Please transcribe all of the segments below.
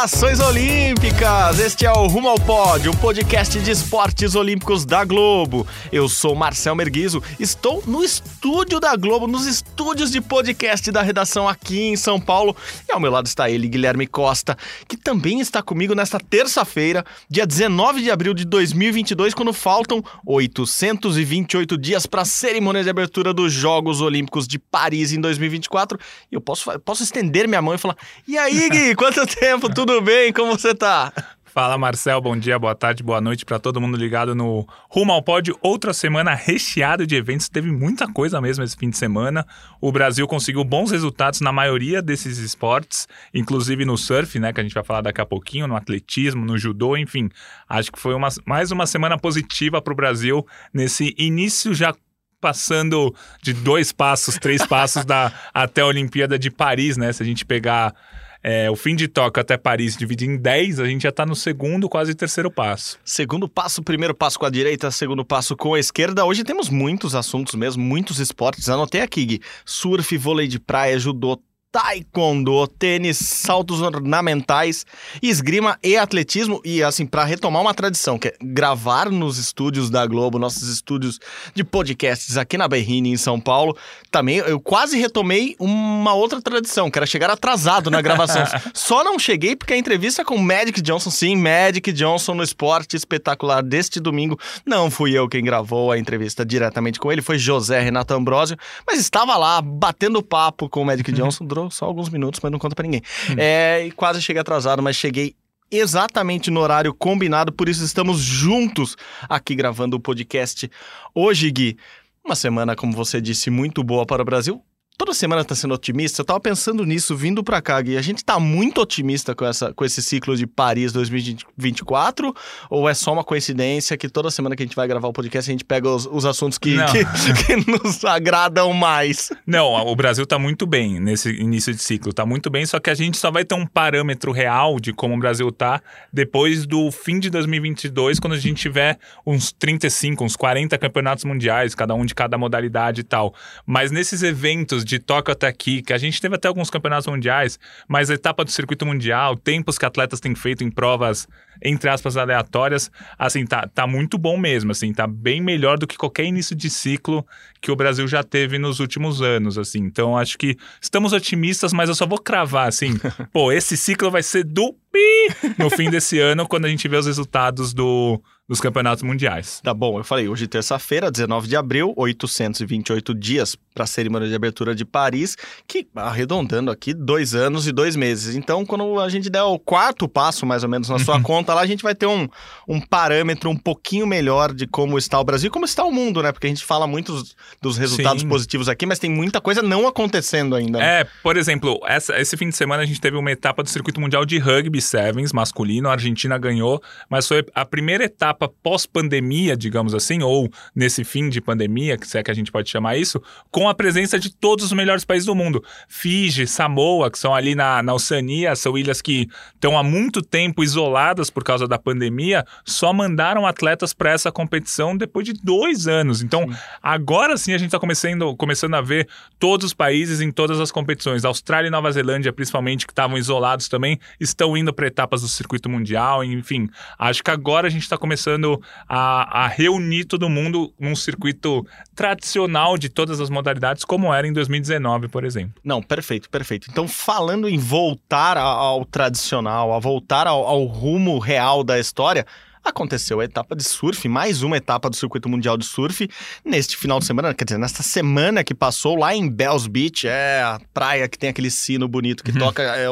Saudações Olímpicas! Este é o Rumo ao Pódio, o podcast de esportes olímpicos da Globo. Eu sou Marcel Merguizo, estou no estúdio da Globo, nos estúdios de podcast da redação aqui em São Paulo. E ao meu lado está ele, Guilherme Costa, que também está comigo nesta terça-feira, dia 19 de abril de 2022, quando faltam 828 dias para a cerimônia de abertura dos Jogos Olímpicos de Paris em 2024. E eu posso, posso estender minha mão e falar: E aí, Gui, quanto tempo? Tudo bem? Como você tá? Fala Marcel, bom dia, boa tarde, boa noite para todo mundo ligado no Rumo ao Pódio. Outra semana recheada de eventos, teve muita coisa mesmo esse fim de semana. O Brasil conseguiu bons resultados na maioria desses esportes, inclusive no surf, né, que a gente vai falar daqui a pouquinho, no atletismo, no judô, enfim. Acho que foi uma, mais uma semana positiva para o Brasil nesse início já passando de dois passos, três passos da, até a Olimpíada de Paris, né? Se a gente pegar é, o fim de Tóquio até Paris dividir em 10, a gente já está no segundo, quase terceiro passo. Segundo passo, primeiro passo com a direita, segundo passo com a esquerda. Hoje temos muitos assuntos mesmo, muitos esportes. Anotei aqui, Gui. Surf, vôlei de praia, judô, taekwondo, tênis, saltos ornamentais, esgrima e atletismo. E assim, para retomar uma tradição, que é gravar nos estúdios da Globo, nossos estúdios de podcasts aqui na Berrine, em São Paulo, também eu quase retomei uma outra tradição, que era chegar atrasado na gravação. Só não cheguei porque a entrevista com Magic Johnson, sim, Magic Johnson no esporte espetacular deste domingo, não fui eu quem gravou a entrevista diretamente com ele, foi José Renato Ambrosio, mas estava lá batendo papo com o Magic Johnson durou só alguns minutos, mas não conta pra ninguém. Hum. É, e quase cheguei atrasado, mas cheguei exatamente no horário combinado, por isso estamos juntos aqui gravando o podcast. Hoje, Gui, uma semana, como você disse, muito boa para o Brasil toda semana tá sendo otimista. Eu tava pensando nisso vindo para cá, Gui. A gente tá muito otimista com, essa, com esse ciclo de Paris 2024? Ou é só uma coincidência que toda semana que a gente vai gravar o podcast a gente pega os, os assuntos que, que, que, nos agradam mais? Não, o Brasil tá muito bem nesse início de ciclo. Tá muito bem, só que a gente só vai ter um parâmetro real de como o Brasil tá depois do fim de 2022, quando a gente tiver uns 35, uns 40 campeonatos mundiais, cada um de cada modalidade e tal. Mas nesses eventos de Tóquio até aqui, que a gente teve até alguns campeonatos mundiais, mas a etapa do circuito mundial, tempos que atletas têm feito em provas, entre aspas, aleatórias, assim, tá, tá muito bom mesmo, assim, tá bem melhor do que qualquer início de ciclo que o Brasil já teve nos últimos anos, assim. Então, acho que estamos otimistas, mas eu só vou cravar, assim, pô, esse ciclo vai ser do pi no fim desse ano, quando a gente vê os resultados do dos campeonatos mundiais. Tá bom, eu falei, hoje terça-feira, 19 de abril, 828 dias para a cerimônia de abertura de Paris, que arredondando aqui, dois anos e dois meses. Então, quando a gente der o quarto passo, mais ou menos, na sua conta lá, a gente vai ter um, um parâmetro um pouquinho melhor de como está o Brasil e como está o mundo, né? Porque a gente fala muito dos, dos resultados Sim. positivos aqui, mas tem muita coisa não acontecendo ainda. Né? É, por exemplo, essa, esse fim de semana a gente teve uma etapa do circuito mundial de rugby sevens masculino, a Argentina ganhou, mas foi a primeira etapa etapa pós-pandemia, digamos assim, ou nesse fim de pandemia, que se é que a gente pode chamar isso, com a presença de todos os melhores países do mundo. Fiji, Samoa, que são ali na, na Oceania, são ilhas que estão há muito tempo isoladas por causa da pandemia, só mandaram atletas para essa competição depois de dois anos. Então, sim. agora sim a gente está começando, começando a ver todos os países em todas as competições. Austrália e Nova Zelândia, principalmente, que estavam isolados também, estão indo para etapas do circuito mundial, enfim. Acho que agora a gente está começando começando a, a reunir todo mundo num circuito tradicional de todas as modalidades, como era em 2019, por exemplo. Não, perfeito, perfeito. Então, falando em voltar ao, ao tradicional, a voltar ao, ao rumo real da história, aconteceu a etapa de surf, mais uma etapa do Circuito Mundial de Surf, neste final de semana, quer dizer, nesta semana que passou lá em Bells Beach, é a praia que tem aquele sino bonito que uhum. toca, é,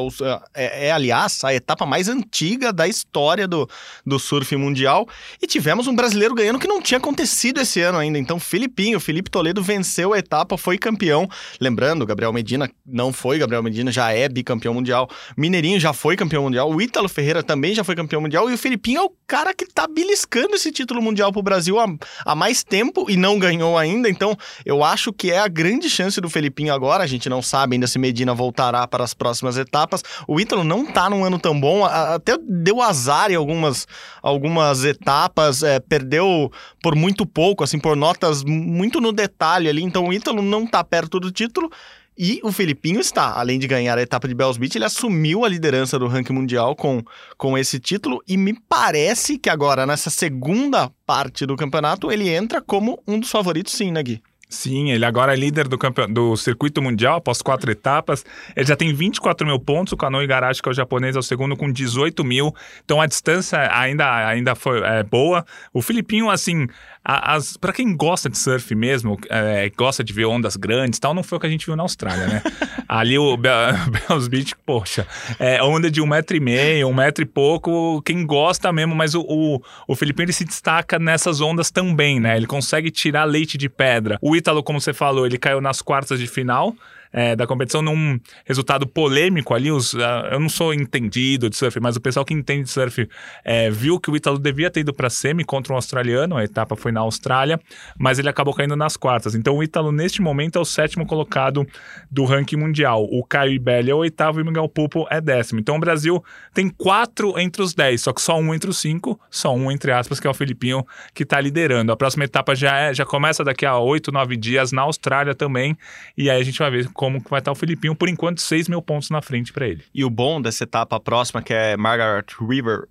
é, é, aliás, a etapa mais antiga da história do, do surf mundial, e tivemos um brasileiro ganhando que não tinha acontecido esse ano ainda, então Filipinho, Felipe Toledo venceu a etapa, foi campeão, lembrando, Gabriel Medina não foi, Gabriel Medina já é bicampeão mundial, Mineirinho já foi campeão mundial, o Ítalo Ferreira também já foi campeão mundial, e o Filipinho é o cara que tá beliscando esse título mundial pro Brasil há, há mais tempo e não ganhou ainda. Então, eu acho que é a grande chance do Felipinho agora. A gente não sabe ainda se Medina voltará para as próximas etapas. O Ítalo não tá num ano tão bom, até deu azar em algumas, algumas etapas, é, perdeu por muito pouco, assim, por notas muito no detalhe ali. Então, o Ítalo não tá perto do título. E o Felipinho está, além de ganhar a etapa de Bells Beach, ele assumiu a liderança do ranking mundial com, com esse título e me parece que agora, nessa segunda parte do campeonato, ele entra como um dos favoritos sim, né, Gui? Sim, ele agora é líder do, campeon... do circuito mundial após quatro etapas. Ele já tem 24 mil pontos. O Kano Igarashi, que é o japonês, é o segundo com 18 mil. Então a distância ainda, ainda foi é, boa. O Filipinho, assim, as, para quem gosta de surf mesmo, é, gosta de ver ondas grandes tal, não foi o que a gente viu na Austrália, né? Ali o Bells Beach, poxa, é onda de um metro e meio, um metro e pouco, quem gosta mesmo, mas o, o, o Filipinho ele se destaca nessas ondas também, né? Ele consegue tirar leite de pedra. O Ítalo, como você falou, ele caiu nas quartas de final é, da competição num resultado polêmico ali. Os, uh, eu não sou entendido de surf, mas o pessoal que entende de surf é, viu que o Ítalo devia ter ido para semi contra um australiano, a etapa foi na Austrália, mas ele acabou caindo nas quartas. Então o Ítalo, neste momento, é o sétimo colocado do ranking mundial. O Caio Ibelli é o oitavo e o Miguel Pupo é décimo. Então o Brasil tem quatro entre os dez, só que só um entre os cinco, só um entre aspas, que é o Filipinho, que está liderando. A próxima etapa já, é, já começa daqui a oito, nove dias na Austrália também, e aí a gente vai ver como que vai estar o Filipinho, por enquanto, 6 mil pontos na frente para ele. E o bom dessa etapa próxima, que é Margaret River,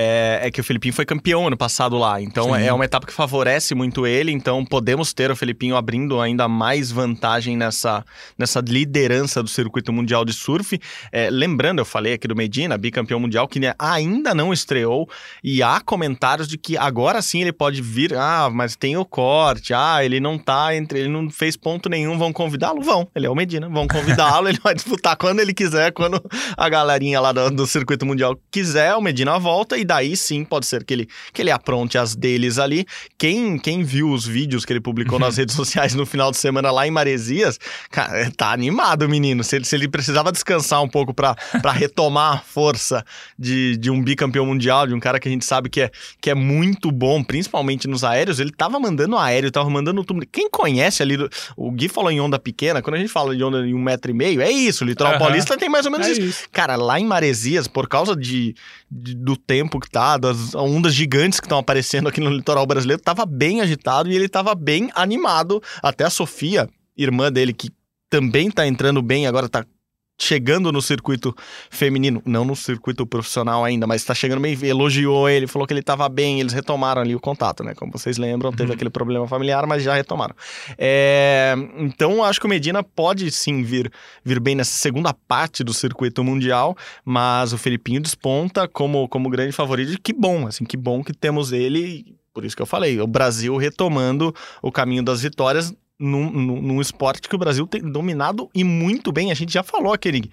é, é, que o Felipinho foi campeão ano passado lá. Então Sim. é uma etapa que favorece muito ele. Então podemos ter o Felipinho abrindo ainda mais vantagem nessa, nessa liderança do circuito mundial de surf. É, lembrando, eu falei aqui do Medina, bicampeão mundial, que ainda não estreou. E há comentários de que agora sim ele pode vir. Ah, mas tem o corte. Ah, ele não tá entre. Ele não fez ponto nenhum. Vão convidá-lo? Vão. Ele é o Medina. Vão convidá-lo. ele vai disputar quando ele quiser, quando a galerinha lá do, do circuito mundial quiser. O Medina volta e daí sim pode ser que ele, que ele apronte as deles ali. Quem, quem viu os vídeos que ele publicou nas redes sociais no final de semana lá em Maresias, cara, tá animado o menino. Se ele, se ele precisava descansar um pouco para retomar a força de, de um bicampeão mundial, de um cara que a gente sabe que é, que é muito bom, principalmente nos aéreos, ele tava mandando aéreo, tava mandando tudo. Quem conhece ali, o Gui falou em onda pequena, quando a gente fala de onda em um metro e meio, é isso, o litoral uhum. paulista tem mais ou menos é isso. isso. Cara, lá em Maresias, por causa de, de do tempo tá, das ondas gigantes que estão aparecendo aqui no litoral brasileiro, tava bem agitado e ele tava bem animado. Até a Sofia, irmã dele, que também tá entrando bem, agora tá chegando no circuito feminino, não no circuito profissional ainda, mas está chegando bem, elogiou ele, falou que ele estava bem, eles retomaram ali o contato, né? Como vocês lembram, teve uhum. aquele problema familiar, mas já retomaram. É, então, acho que o Medina pode sim vir, vir bem nessa segunda parte do circuito mundial, mas o Felipinho desponta como, como grande favorito, e que bom, assim, que bom que temos ele por isso que eu falei, o Brasil retomando o caminho das vitórias num, num, num, esporte que o Brasil tem dominado e muito bem. A gente já falou aquele.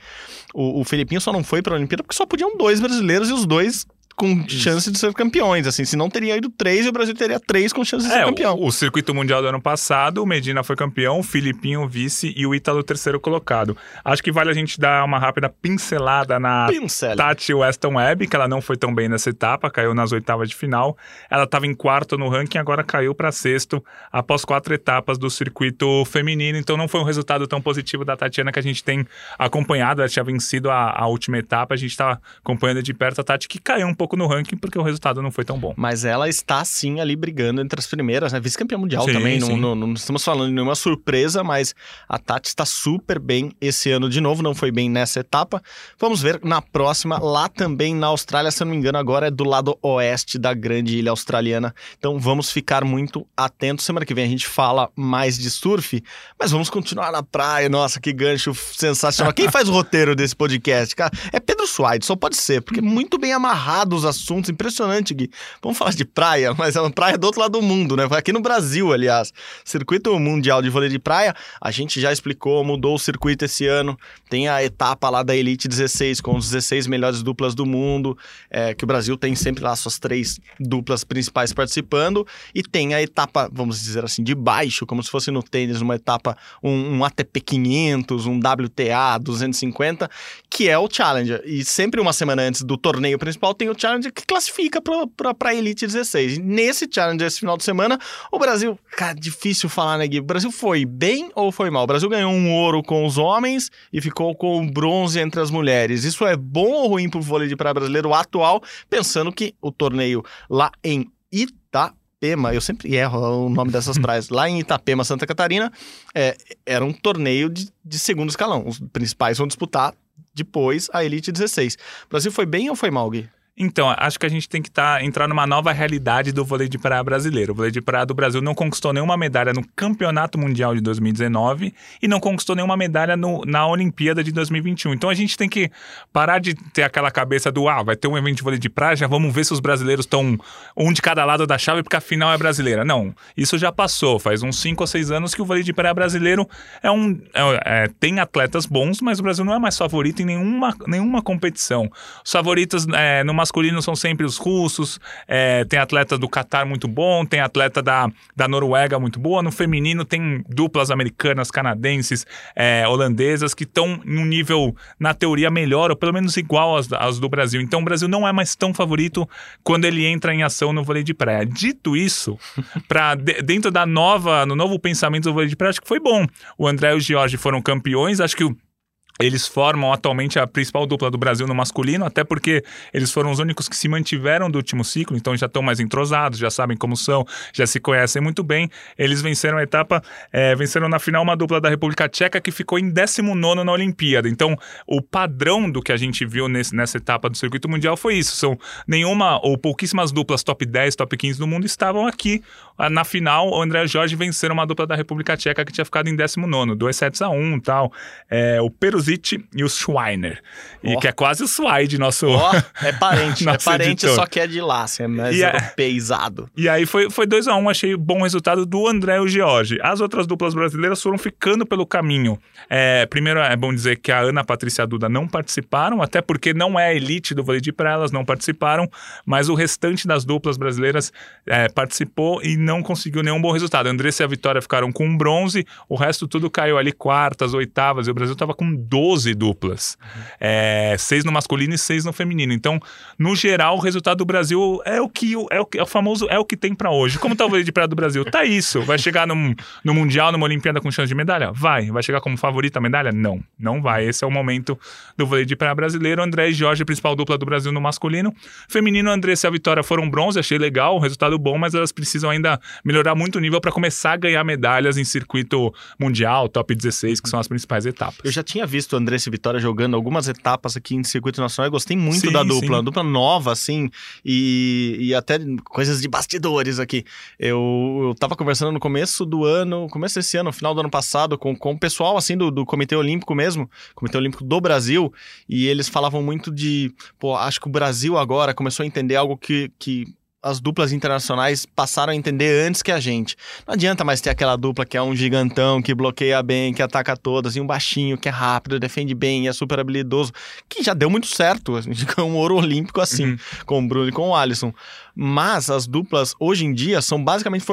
O, o Felipinho só não foi para a Olimpíada porque só podiam dois brasileiros e os dois com Isso. chance de ser campeões. Assim, se não teria ido três, o Brasil teria três com chance de é, ser campeão. O, o, circuito mundial do ano passado, o Medina foi campeão, o Filipinho vice e o Ítalo terceiro colocado. Acho que vale a gente dar uma rápida pincelada na. Tati Weston Webb, que ela não foi tão bem nessa etapa, caiu nas oitavas de final. Ela estava em quarto no ranking, agora caiu para sexto após quatro etapas do circuito feminino. Então não foi um resultado tão positivo da Tatiana que a gente tem acompanhado. Ela tinha vencido a, a última etapa, a gente está acompanhando de perto a Tati, que caiu um pouco pouco no ranking porque o resultado não foi tão bom. Mas ela está sim ali brigando entre as primeiras, né? Vice-campeã mundial sim, também. Não, não, não, estamos falando de nenhuma surpresa, mas a Tati está super bem esse ano de novo. Não foi bem nessa etapa. Vamos ver na próxima, lá também na Austrália, se eu não me engano, agora é do lado oeste da grande ilha australiana. Então vamos ficar muito atentos. Semana que vem a gente fala mais de surf, mas vamos continuar na praia. Nossa, que gancho sensacional. Quem faz o roteiro desse podcast, cara? É Pedro Suaide, só pode ser, porque é muito bem amarrado os assuntos. Impressionante, Gui. Vamos falar de praia, mas é uma praia do outro lado do mundo, né? Foi aqui no Brasil, aliás. Circuito Mundial de Vôlei de Praia, a gente já explicou, mudou o circuito esse ano. Tem a etapa lá da Elite 16, com os 16 melhores duplas do mundo, é, que o Brasil tem sempre lá suas três duplas principais participando. E tem a etapa, vamos dizer assim, de baixo, como se fosse no tênis, uma etapa, um, um ATP 500, um WTA 250, que é o Challenger. E sempre uma semana antes do torneio principal tem o Challenger que classifica para a Elite 16. E nesse Challenger, esse final de semana, o Brasil, cara, difícil falar, né, Gui? O Brasil foi bem ou foi mal? O Brasil ganhou um ouro com os homens e ficou com o bronze entre as mulheres. Isso é bom ou ruim para o vôlei de praia brasileiro atual, pensando que o torneio lá em Ita Itapema, eu sempre erro o nome dessas praias, lá em Itapema, Santa Catarina, é, era um torneio de, de segundo escalão. Os principais vão disputar depois a Elite 16. O Brasil foi bem ou foi mal, Gui? Então, acho que a gente tem que tá, entrar numa nova realidade do vôlei de praia brasileiro. O vôlei de praia do Brasil não conquistou nenhuma medalha no Campeonato Mundial de 2019 e não conquistou nenhuma medalha no, na Olimpíada de 2021. Então, a gente tem que parar de ter aquela cabeça do, ah, vai ter um evento de vôlei de praia, já vamos ver se os brasileiros estão um de cada lado da chave porque a final é brasileira. Não, isso já passou. Faz uns 5 ou 6 anos que o vôlei de praia brasileiro é um, é, é, tem atletas bons, mas o Brasil não é mais favorito em nenhuma, nenhuma competição. Os favoritos é, numa masculino são sempre os russos, é, tem atleta do Catar muito bom, tem atleta da, da Noruega muito boa. No feminino tem duplas americanas, canadenses, é, holandesas que estão num nível, na teoria, melhor ou pelo menos igual às, às do Brasil. Então o Brasil não é mais tão favorito quando ele entra em ação no vôlei de praia. Dito isso, para dentro da nova, no novo pensamento do vôlei de praia, acho que foi bom. O André e o Jorge foram campeões, acho que o eles formam atualmente a principal dupla do Brasil no masculino, até porque eles foram os únicos que se mantiveram do último ciclo, então já estão mais entrosados, já sabem como são, já se conhecem muito bem. Eles venceram a etapa, é, venceram na final uma dupla da República Tcheca que ficou em 19 na Olimpíada. Então, o padrão do que a gente viu nesse, nessa etapa do circuito mundial foi isso: são nenhuma ou pouquíssimas duplas top 10, top 15 do mundo estavam aqui. Ah, na final, o André Jorge venceram uma dupla da República Tcheca que tinha ficado em 19, 2 sets a 1 e tal. É, o Perus e o Schweiner. Oh. E que é quase o Swide, nosso. Oh, é parente, é parente, editor. só que é de lá, assim, é mais e é-. E aí foi 2 a 1 um, achei bom resultado do André e o George. As outras duplas brasileiras foram ficando pelo caminho. É, primeiro é bom dizer que a Ana Patrícia e a Duda não participaram, até porque não é a elite do vôlei de praia, elas não participaram, mas o restante das duplas brasileiras é, participou e não conseguiu nenhum bom resultado. A Andressa e a Vitória ficaram com um bronze, o resto tudo caiu ali quartas, oitavas, e o Brasil estava com 12 duplas. Uhum. É, seis no masculino e seis no feminino. Então, no geral, o resultado do Brasil é o que é o, é o famoso é o que tem para hoje. Como tá o vôlei de praia do Brasil? Tá isso. Vai chegar no, no Mundial, numa Olimpíada com chance de medalha? Vai. Vai chegar como favorito a medalha? Não. Não vai. Esse é o momento do vôlei de praia brasileiro. André e Jorge, principal dupla do Brasil no masculino. Feminino, André e a Vitória foram bronze. Achei legal, resultado bom, mas elas precisam ainda melhorar muito o nível para começar a ganhar medalhas em circuito mundial, top 16, que são as principais etapas. Eu já tinha visto André e Vitória jogando algumas etapas aqui em circuito nacional. Eu gostei muito sim, da dupla, dupla nova, assim, e, e até coisas de bastidores aqui. Eu, eu tava conversando no começo do ano, começo desse ano, final do ano passado, com, com o pessoal, assim, do, do Comitê Olímpico mesmo, Comitê Olímpico do Brasil, e eles falavam muito de, pô, acho que o Brasil agora começou a entender algo que, que as duplas internacionais passaram a entender antes que a gente. Não adianta mais ter aquela dupla que é um gigantão, que bloqueia bem, que ataca todas, e um baixinho, que é rápido, defende bem, é super habilidoso, que já deu muito certo. A gente ganhou um ouro olímpico assim, uhum. com o Bruno e com o Alisson. Mas as duplas, hoje em dia, são basicamente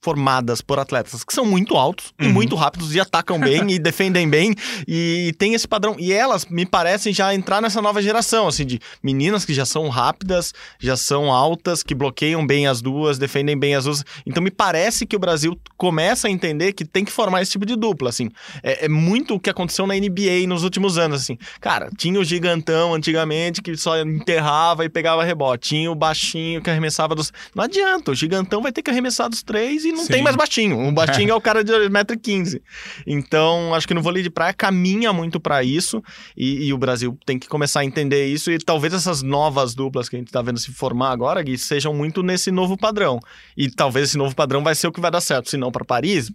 formadas por atletas que são muito altos uhum. e muito rápidos e atacam bem e defendem bem e tem esse padrão. E elas me parecem já entrar nessa nova geração, assim, de meninas que já são rápidas, já são altas, que bloqueiam bem as duas, defendem bem as duas. Então me parece que o Brasil começa a entender que tem que formar esse tipo de dupla, assim. É, é muito o que aconteceu na NBA nos últimos anos, assim. Cara, tinha o gigantão antigamente que só enterrava e pegava rebote. Tinha o baixinho que arremessava dos... Não adianta, o gigantão vai ter que arremessar dos três e não Sim. tem mais baixinho. O baixinho é o cara de 1,15m. Então, acho que no vôlei de praia caminha muito para isso e, e, o Brasil tem que começar a entender isso e talvez essas novas duplas que a gente tá vendo se formar agora, Gui, sejam muito nesse novo padrão. E talvez esse novo padrão vai ser o que vai dar certo. Se não para Paris,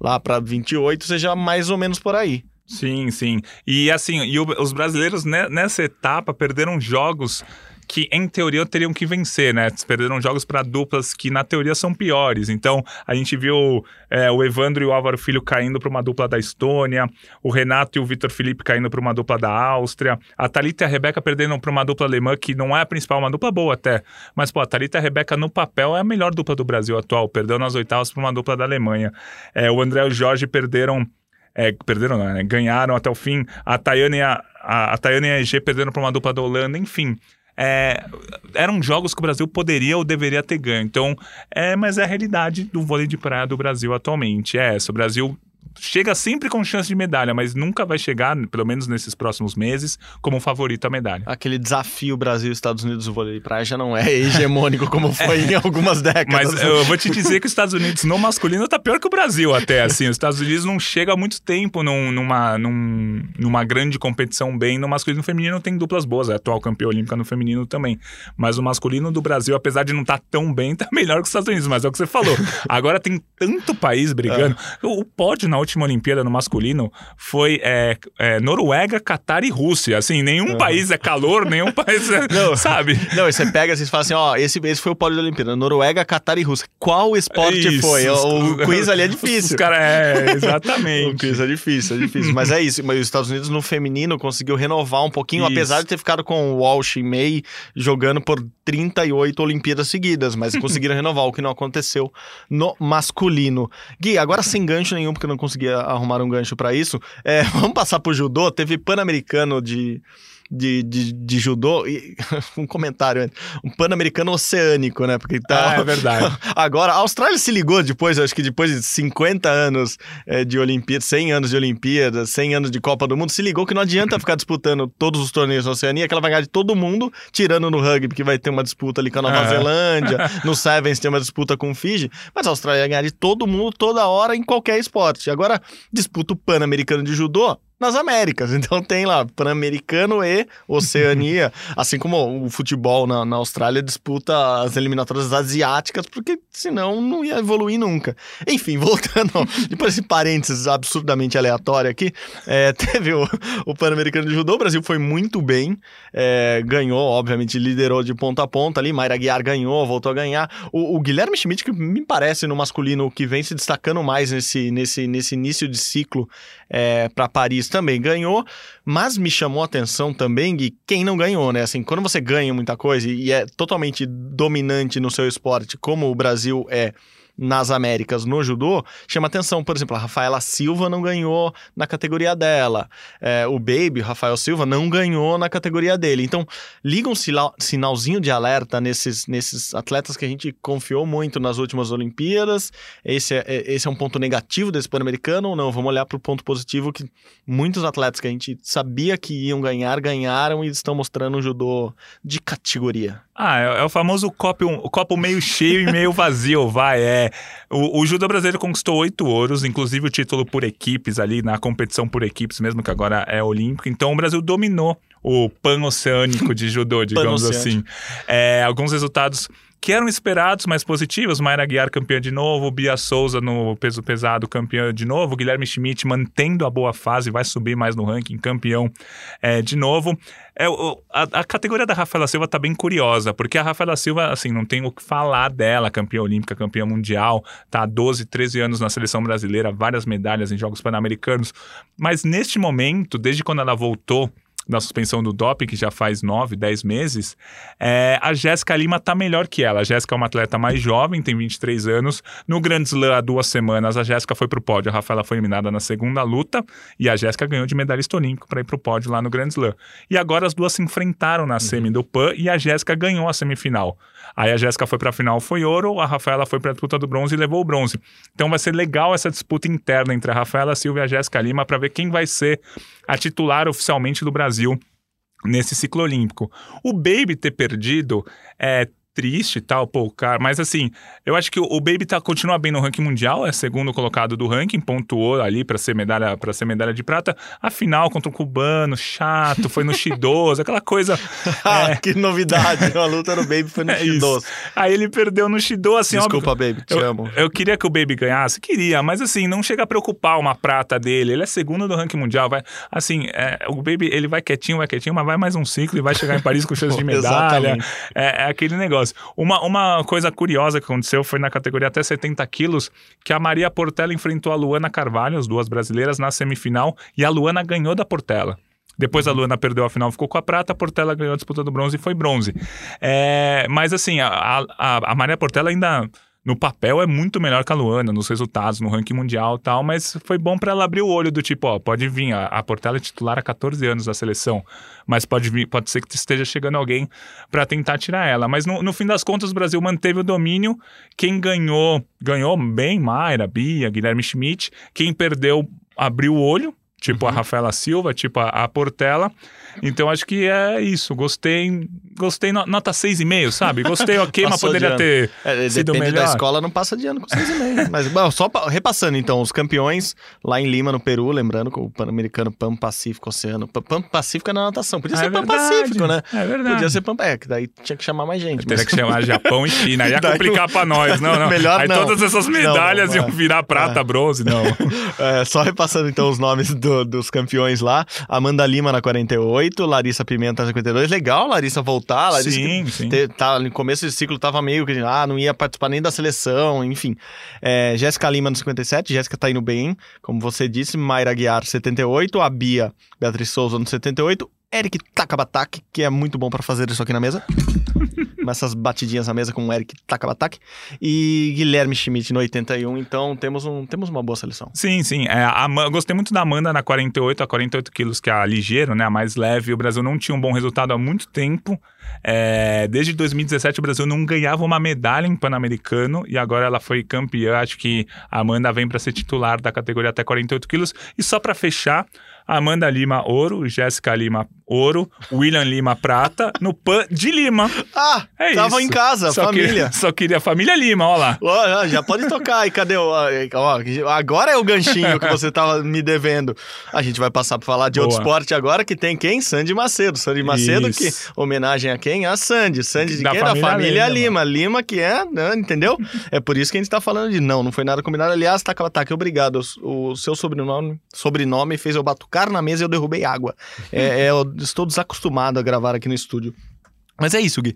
lá para 28, seja mais ou menos por aí. Sim, sim. E assim, e o, os brasileiros né, nessa etapa perderam jogos que em teoria teriam que vencer, né? Perderam jogos para duplas que na teoria são piores. Então a gente viu é, o Evandro e o Álvaro Filho caindo para uma dupla da Estônia, o Renato e o Vitor Felipe caindo para uma dupla da Áustria, a Thalita e a Rebeca perdendo para uma dupla alemã que não é a principal, uma dupla boa até. Mas pô, a Thalita e a Rebeca no papel é a melhor dupla do Brasil atual, perdeu nas oitavas para uma dupla da Alemanha. É, o André e o Jorge perderam é, perderam, né? ganharam até o fim. A Tayane e a, a, a, Tayane e a EG perderam para uma dupla da Holanda, enfim é, eram jogos que o Brasil poderia ou deveria ter ganho. Então, é, mas é a realidade do vôlei de praia do Brasil atualmente. É essa. O Brasil chega sempre com chance de medalha, mas nunca vai chegar, pelo menos nesses próximos meses, como favorito à medalha. Aquele desafio Brasil Estados Unidos o vôlei de praia já não é hegemônico como foi é. em algumas décadas. Mas eu vou te dizer que os Estados Unidos no masculino tá pior que o Brasil até, assim. Os Estados Unidos não chega há muito tempo num, numa, num, numa grande competição bem. No masculino e no feminino tem duplas boas, é atual campeão olímpica no feminino também. Mas o masculino do Brasil, apesar de não estar tá tão bem, tá melhor que os Estados Unidos, mas é o que você falou. Agora tem tanto país brigando. É. O pódio na última Olimpíada no masculino foi é, é, Noruega, Catar e Rússia. Assim, nenhum país é calor, nenhum país é, não, sabe? Não, você pega assim e fala assim, ó, esse, esse foi o pódio da Olimpíada, Noruega, Catar e Rússia. Qual esporte isso, foi? O, o quiz ali é difícil. Os cara, é, exatamente. o quiz é difícil, é difícil. mas é isso, mas os Estados Unidos no feminino conseguiu renovar um pouquinho, isso. apesar de ter ficado com o Walsh e May jogando por 38 Olimpíadas seguidas, mas conseguiram renovar, o que não aconteceu no masculino. Gui, agora sem gancho nenhum, porque eu não conseguia arrumar um gancho para isso, é, vamos passar pro judô. Teve Pan-Americano de de, de, de judô. E, um comentário, um pan-americano oceânico, né? Porque tá. Ah, é verdade. Agora, a Austrália se ligou depois, acho que depois de 50 anos é, de Olimpíadas, 100 anos de Olimpíadas, 100 anos de Copa do Mundo, se ligou que não adianta ficar disputando todos os torneios da Oceania, que ela vai ganhar de todo mundo, tirando no rugby, que vai ter uma disputa ali com a Nova é. Zelândia, no Sevens tem uma disputa com o Fiji, mas a Austrália vai ganhar de todo mundo, toda hora, em qualquer esporte. Agora, disputa o Pan-Americano de Judô, nas Américas. Então tem lá Pan-Americano e Oceania, assim como o futebol na, na Austrália disputa as eliminatórias asiáticas, porque senão não ia evoluir nunca. Enfim, voltando, depois esse parênteses absurdamente aleatório aqui, é, teve o, o Pan-Americano de Judô, o Brasil foi muito bem, é, ganhou, obviamente liderou de ponta a ponta ali, Mayra Guiar ganhou, voltou a ganhar. O, o Guilherme Schmidt, que me parece no masculino que vem se destacando mais nesse, nesse, nesse início de ciclo é, para Paris também ganhou, mas me chamou a atenção também de quem não ganhou, né? Assim, quando você ganha muita coisa e é totalmente dominante no seu esporte, como o Brasil é nas Américas no judô, chama atenção. Por exemplo, a Rafaela Silva não ganhou na categoria dela. É, o Baby, Rafael Silva, não ganhou na categoria dele. Então, liga um sinalzinho de alerta nesses, nesses atletas que a gente confiou muito nas últimas Olimpíadas. Esse é, é esse é um ponto negativo desse Pan-Americano ou não? Vamos olhar para o ponto positivo que muitos atletas que a gente sabia que iam ganhar, ganharam e estão mostrando um judô de categoria. Ah, é, é o famoso copo, o copo meio cheio e meio vazio, vai. É, o, o judô brasileiro conquistou oito ouros, inclusive o título por equipes ali, na competição por equipes, mesmo que agora é olímpico. Então o Brasil dominou o pan-oceânico de judô, digamos assim. É, alguns resultados que eram esperados, mais positivos. Mayra Guiar campeã de novo, Bia Souza no peso pesado campeã de novo, Guilherme Schmidt mantendo a boa fase, vai subir mais no ranking, campeão é, de novo. É, a, a, categoria da Rafaela Silva tá bem curiosa, porque a Rafaela Silva, assim, não tem o que falar dela, campeã olímpica, campeã mundial, tá há 12, 13 anos na seleção brasileira, várias medalhas em Jogos Pan-Americanos, mas neste momento, desde quando ela voltou da suspensão do doping, que já faz nove, dez meses, é, a Jéssica Lima tá melhor que ela. A Jéssica é uma atleta mais jovem, tem 23 anos. No Grand Slam, há duas semanas, a Jéssica foi pro pódio. A Rafaela foi eliminada na segunda luta e a Jéssica ganhou de medalhista olímpico para ir pro pódio lá no Grand Slam. E agora as duas se enfrentaram na uhum. semi do PAN e a Jéssica ganhou a semifinal. Aí a Jéssica foi para a final, foi ouro, a Rafaela foi para a disputa do bronze e levou o bronze. Então vai ser legal essa disputa interna entre a Rafaela Silva e a Jéssica Lima para ver quem vai ser a titular oficialmente do Brasil nesse ciclo olímpico. O Baby ter perdido é, triste e tal, pô, cara. Mas assim, eu acho que o, Baby tá, continua bem no ranking mundial, é segundo colocado do ranking, pontuou ali para ser medalha para ser medalha de prata. A final contra um cubano, chato, foi no X12, aquela coisa. é... que novidade! A luta no Baby foi no é X12. Aí ele perdeu no X12, assim, Desculpa, óbvio, Baby, te eu, amo. Eu queria que o Baby ganhasse, queria, mas assim, não chega a preocupar uma prata dele. Ele é segundo do ranking mundial, vai. Assim, é, o Baby, ele vai quietinho, vai quietinho, mas vai mais um ciclo e vai chegar em Paris com chance de medalha. É, é aquele negócio. Uma, uma coisa curiosa que aconteceu foi na categoria até 70 quilos, que a Maria Portela enfrentou a Luana Carvalho, as duas brasileiras, na semifinal, e a Luana ganhou da Portela. Depois a Luana perdeu a final, ficou com a prata, a Portela ganhou a disputa do bronze e foi bronze. É, mas assim, a, a, a Maria Portela ainda no papel é muito melhor que a Luana, nos resultados, no ranking mundial e tal, mas foi bom para ela abrir o olho do tipo, ó, pode vir, a, a Portela é titular há 14 anos da seleção, mas pode vir, pode ser que esteja chegando alguém para tentar tirar ela. Mas no, no fim das contas, o Brasil manteve o domínio. Quem ganhou, ganhou bem, Mayra, Bia, Guilherme Schmidt. Quem perdeu, abriu o olho, tipo uhum. a Rafaela Silva, tipo a, a Portela. Então acho que é isso. Gostei, gostei nota 6,5, sabe? Gostei, ok, mas poderia ter é, sido depende melhor. da escola, não passa de ano com 6,5. mas bom, só repassando então, os campeões lá em Lima, no Peru, lembrando que o Pan-Americano Pan Pacífico Oceano. Pan Pacífico é na natação, podia ah, ser é Pan Pacífico, né? É verdade. Podia ser Pan É, que daí tinha que chamar mais gente. Teria mas... que chamar Japão e China, ia complicar pra nós, não, não. Melhor Aí não. todas essas medalhas não, não, iam virar prata, é. bronze, não. É, só repassando então os nomes do, dos campeões lá. Amanda Lima na 48, Larissa Pimenta na 52. Legal, Larissa voltar. Larissa sim, sim. Te, tá, no começo do ciclo tava meio que, ah, não ia participar nem da seleção, enfim. É, Jéssica Lima no 57, Jéssica tá indo bem, como você disse. Mayra Guiar 78, a Bia Beatriz Souza no 78, Eric Takabatak, que é muito bom para fazer isso aqui na mesa. essas batidinhas na mesa com o Eric Takabatak. E Guilherme Schmidt no 81. Então temos, um, temos uma boa seleção. Sim, sim. É, a, eu gostei muito da Amanda na 48, a 48 quilos, que é a ligeiro, né? A mais leve. O Brasil não tinha um bom resultado há muito tempo. É, desde 2017 o Brasil não ganhava uma medalha em Pan-Americano e agora ela foi campeã. Acho que a Amanda vem para ser titular da categoria até 48 quilos. E só para fechar, Amanda Lima, ouro. Jéssica Lima, ouro. William Lima, prata. No PAN de Lima. Ah, é tava isso. em casa, só família. Queria, só queria família Lima, ó lá. Ó, já pode tocar. E cadê o... Ó, agora é o ganchinho que você tava me devendo. A gente vai passar para falar de Boa. outro esporte agora, que tem quem? Sandy Macedo. Sandy Macedo, isso. que homenagem a quem? A Sandy. Sandy de da quem? Família da família Lima. Lima. Lima, que é, né, entendeu? É por isso que a gente tá falando de não, não foi nada combinado. Aliás, tá, tá aqui, obrigado. O, o seu sobrenome, sobrenome fez eu batucar na mesa e eu derrubei água. É, é, eu estou desacostumado a gravar aqui no estúdio. Mas é isso, Gui.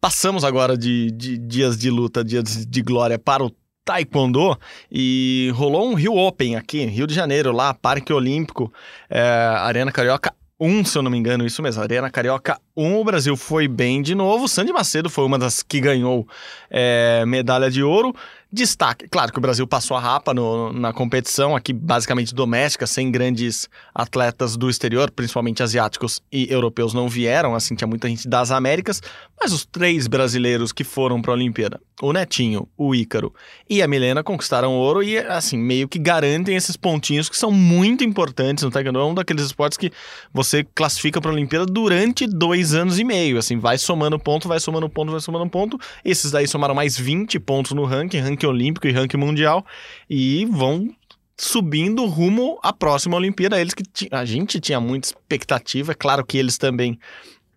Passamos agora de, de dias de luta, dias de glória para o Taekwondo e rolou um Rio Open aqui, Rio de Janeiro, lá, Parque Olímpico, é, Arena Carioca 1, se eu não me engano, isso mesmo, Arena Carioca 1. O Brasil foi bem de novo. Sandy Macedo foi uma das que ganhou é, medalha de ouro. Destaque, claro que o Brasil passou a rapa no, na competição, aqui basicamente doméstica, sem grandes atletas do exterior, principalmente asiáticos e europeus não vieram, assim, tinha muita gente das Américas, mas os três brasileiros que foram para a Olimpíada, o Netinho, o Ícaro e a Milena conquistaram ouro e, assim, meio que garantem esses pontinhos que são muito importantes no Taekwondo, é um daqueles esportes que você classifica para a Olimpíada durante dois anos e meio, assim, vai somando ponto, vai somando ponto, vai somando ponto, esses daí somaram mais 20 pontos no ranking, ranking ranking olímpico e ranking mundial e vão subindo rumo à próxima Olimpíada. Eles que a gente tinha muita expectativa, é claro que eles também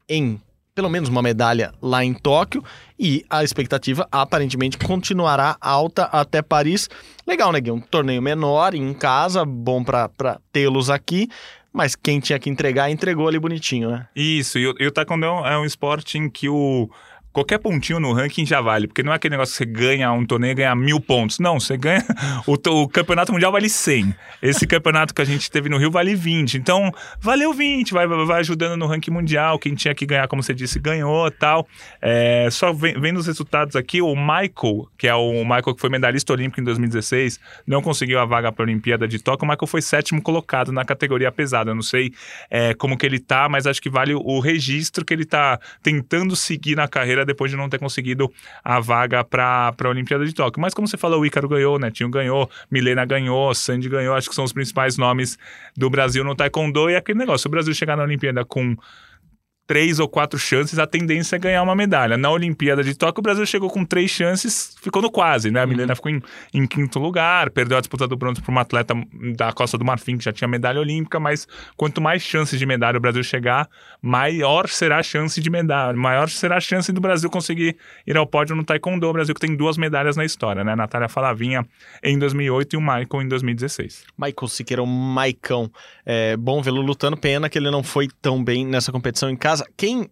em pelo menos uma medalha lá em Tóquio e a expectativa aparentemente continuará alta até Paris. Legal, né, Gui? Um torneio menor em casa, bom para tê-los aqui. Mas quem tinha que entregar, entregou ali bonitinho, né? Isso, e o, e o taekwondo é um esporte em que o, qualquer pontinho no ranking já vale, porque não é aquele negócio que você ganha um torneio e ganha mil pontos. Não, você ganha. O, o, campeonato mundial vale 100. Esse campeonato que a gente teve no Rio vale 20. Então, valeu 20, vai, vai ajudando no ranking mundial. Quem tinha que ganhar, como você disse, ganhou tal. É, só vendo os resultados aqui, o Michael, que é o Michael que foi medalhista olímpico em 2016, não conseguiu a vaga para a Olimpíada de Tóquio. O Michael foi sétimo colocado na categoria pesada. Eu não sei é, como que ele tá, mas acho que vale o registro que ele tá tentando seguir na carreira depois de não ter conseguido a vaga para a Olimpíada de Tóquio. Mas como você falou, o Ícaro ganhou, Netinho ganhou, Milena ganhou, Sandy ganhou, acho que são os principais nomes do Brasil no Taekwondo. E aquele negócio, o Brasil chegar na Olimpíada com três ou quatro chances, a tendência é ganhar uma medalha. Na Olimpíada de Tóquio, o Brasil chegou com três chances, ficou no quase, né? A Milena uhum. ficou em, em, quinto lugar, perdeu a disputa do bronze para uma atleta da Costa do Marfim, que já tinha medalha olímpica, mas quanto mais chances de medalha o Brasil chegar, maior será a chance de medalha, maior será a chance do Brasil conseguir ir ao pódio no Taekwondo. O Brasil que tem duas medalhas na história, né? Natália Falavinha em 2008 e o Michael em 2016. Michael Siqueira, o Maicão. É bom vê-lo lutando, pena que ele não foi tão bem nessa competição em casa casa. Quem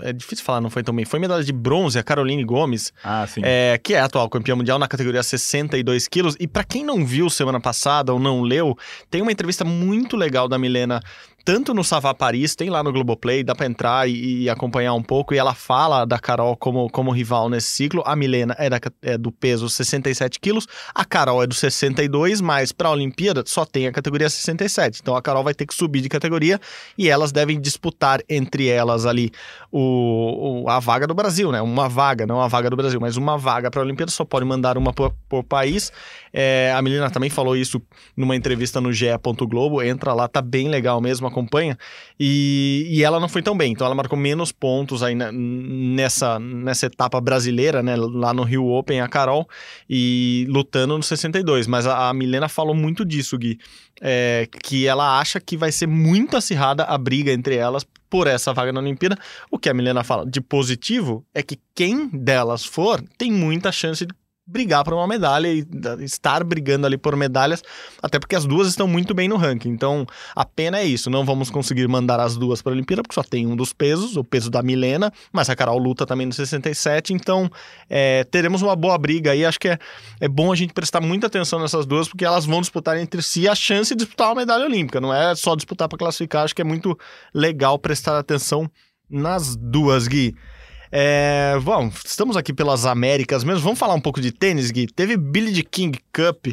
É difícil falar, não foi tão bem. Foi medalha de bronze, a Caroline Gomes, Ah, é, que é a atual campeã mundial na categoria 62 quilos. E para quem não viu semana passada ou não leu, tem uma entrevista muito legal da Milena, tanto no Savá Paris, tem lá no Globoplay, dá para entrar e, e, acompanhar um pouco. E ela fala da Carol como, como rival nesse ciclo. A Milena é, da, é do peso 67 quilos, a Carol é do 62, mas para a Olimpíada só tem a categoria 67. Então a Carol vai ter que subir de categoria e elas devem disputar entre elas ali o, o a vaga do Brasil, né? Uma vaga, não a vaga do Brasil, mas uma vaga para a Olimpíada, só pode mandar uma por, por país. É, a Milena também falou isso numa entrevista no GE. Globo. Entra lá, tá bem legal mesmo, acompanha. E, e ela não foi tão bem, então ela marcou menos pontos aí nessa, nessa etapa brasileira, né? Lá no Rio Open, a Carol, e lutando no 62. Mas a, a Milena falou muito disso, Gui. É, que ela acha que vai ser muito acirrada a briga entre elas por essa vaga na Olimpíada. O que a Milena fala de positivo é que quem delas for tem muita chance de brigar por uma medalha e estar brigando ali por medalhas, até porque as duas estão muito bem no ranking. Então, a pena é isso, não vamos conseguir mandar as duas para a Olimpíada, porque só tem um dos pesos, o peso da Milena, mas a Carol luta também no 67, então é, teremos uma boa briga aí. Acho que é, é bom a gente prestar muita atenção nessas duas, porque elas vão disputar entre si a chance de disputar uma medalha olímpica, não é só disputar para classificar. Acho que é muito legal prestar atenção nas duas, Gui. É, bom, estamos aqui pelas Américas mesmo. Vamos falar um pouco de tênis, Gui. Teve Billie King Cup,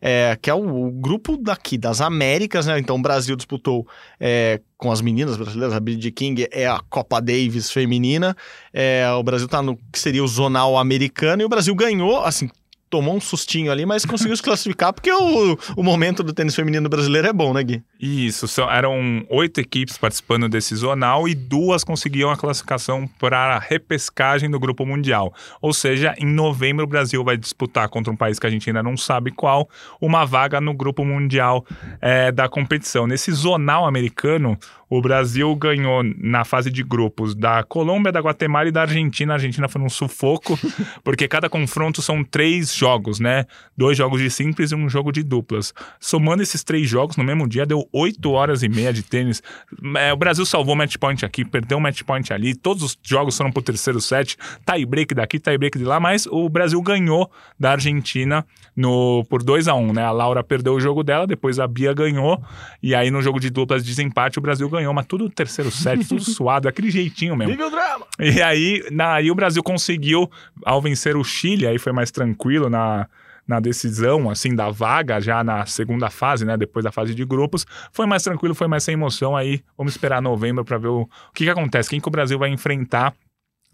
é, que é o, o, grupo daqui das Américas, né? Então o Brasil disputou é, com as meninas brasileiras. A Billie King é a Copa Davis feminina. É, o Brasil tá no que seria o zonal americano e o Brasil ganhou, assim, tomou um sustinho ali, mas conseguiu se classificar porque o, o momento do tênis feminino brasileiro é bom, né, Gui? Isso, são, eram oito equipes participando desse zonal e duas conseguiam a classificação para a repescagem do Grupo Mundial. Ou seja, em novembro o Brasil vai disputar contra um país que a gente ainda não sabe qual, uma vaga no Grupo Mundial é, da competição. Nesse zonal americano, o Brasil ganhou na fase de grupos da Colômbia, da Guatemala e da Argentina. A Argentina foi um sufoco, porque cada confronto são três jogos, né? Dois jogos de simples e um jogo de duplas. Somando esses três jogos no mesmo dia, deu oito horas e meia de tênis. É, o Brasil salvou match point aqui, perdeu match point ali. Todos os jogos foram pro terceiro set. Tie break daqui, tie break de lá, mas o Brasil ganhou da Argentina no, por 2 a 1 um, né? A Laura perdeu o jogo dela, depois a Bia ganhou. E aí no jogo de duplas de desempate, o Brasil ganhou, mas tudo terceiro set, tudo suado, aquele jeitinho mesmo. Vive o drama! E aí, na, aí o Brasil conseguiu, ao vencer o Chile, aí foi mais tranquilo na, na decisão, assim, da vaga, já na segunda fase, né, depois da fase de grupos, foi mais tranquilo, foi mais sem emoção, aí vamos esperar novembro para ver o, o que, que acontece, quem que o Brasil vai enfrentar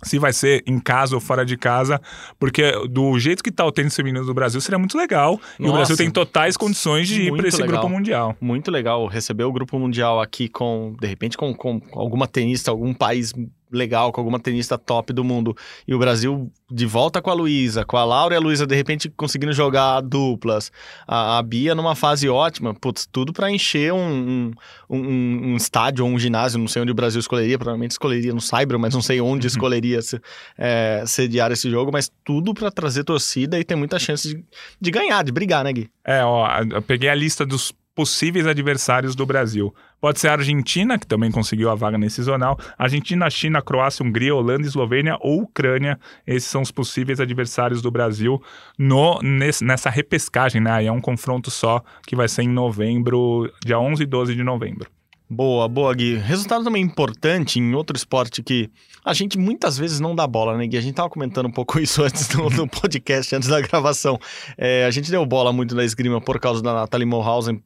se vai ser em casa ou fora de casa, porque do jeito que tá o tênis feminino do Brasil seria muito legal. Nossa, e o Brasil tem totais condições de ir para esse legal. grupo mundial. Muito legal receber o grupo mundial aqui com, de repente, com, com alguma tenista, algum país legal, com alguma tenista top do mundo. E o Brasil de volta com a Luísa, com a Laura e a Luísa de repente conseguindo jogar duplas. A, a Bia numa fase ótima, putz, tudo para encher um, um, um, estádio ou um ginásio, não sei onde o Brasil escolheria, provavelmente escolheria no Cyber, mas não sei onde escolheria se, é, sediar esse jogo, mas tudo para trazer torcida e ter muita chance de, de ganhar, de brigar, né, Gui? É, ó, eu peguei a lista dos possíveis adversários do Brasil. Pode ser a Argentina, que também conseguiu a vaga nesse zonal. Argentina, China, Croácia, Hungria, Holanda, Eslovênia ou Ucrânia. Esses são os possíveis adversários do Brasil no, nesse, nessa repescagem, né? Aí é um confronto só que vai ser em novembro, dia 11 e 12 de novembro. Boa, boa, Gui. Resultado também importante em outro esporte que a gente muitas vezes não dá bola, né, Gui? A gente tava comentando um pouco isso antes no, no podcast, antes da gravação. É, a gente deu bola muito na esgrima por causa da Natalie Mulhausen,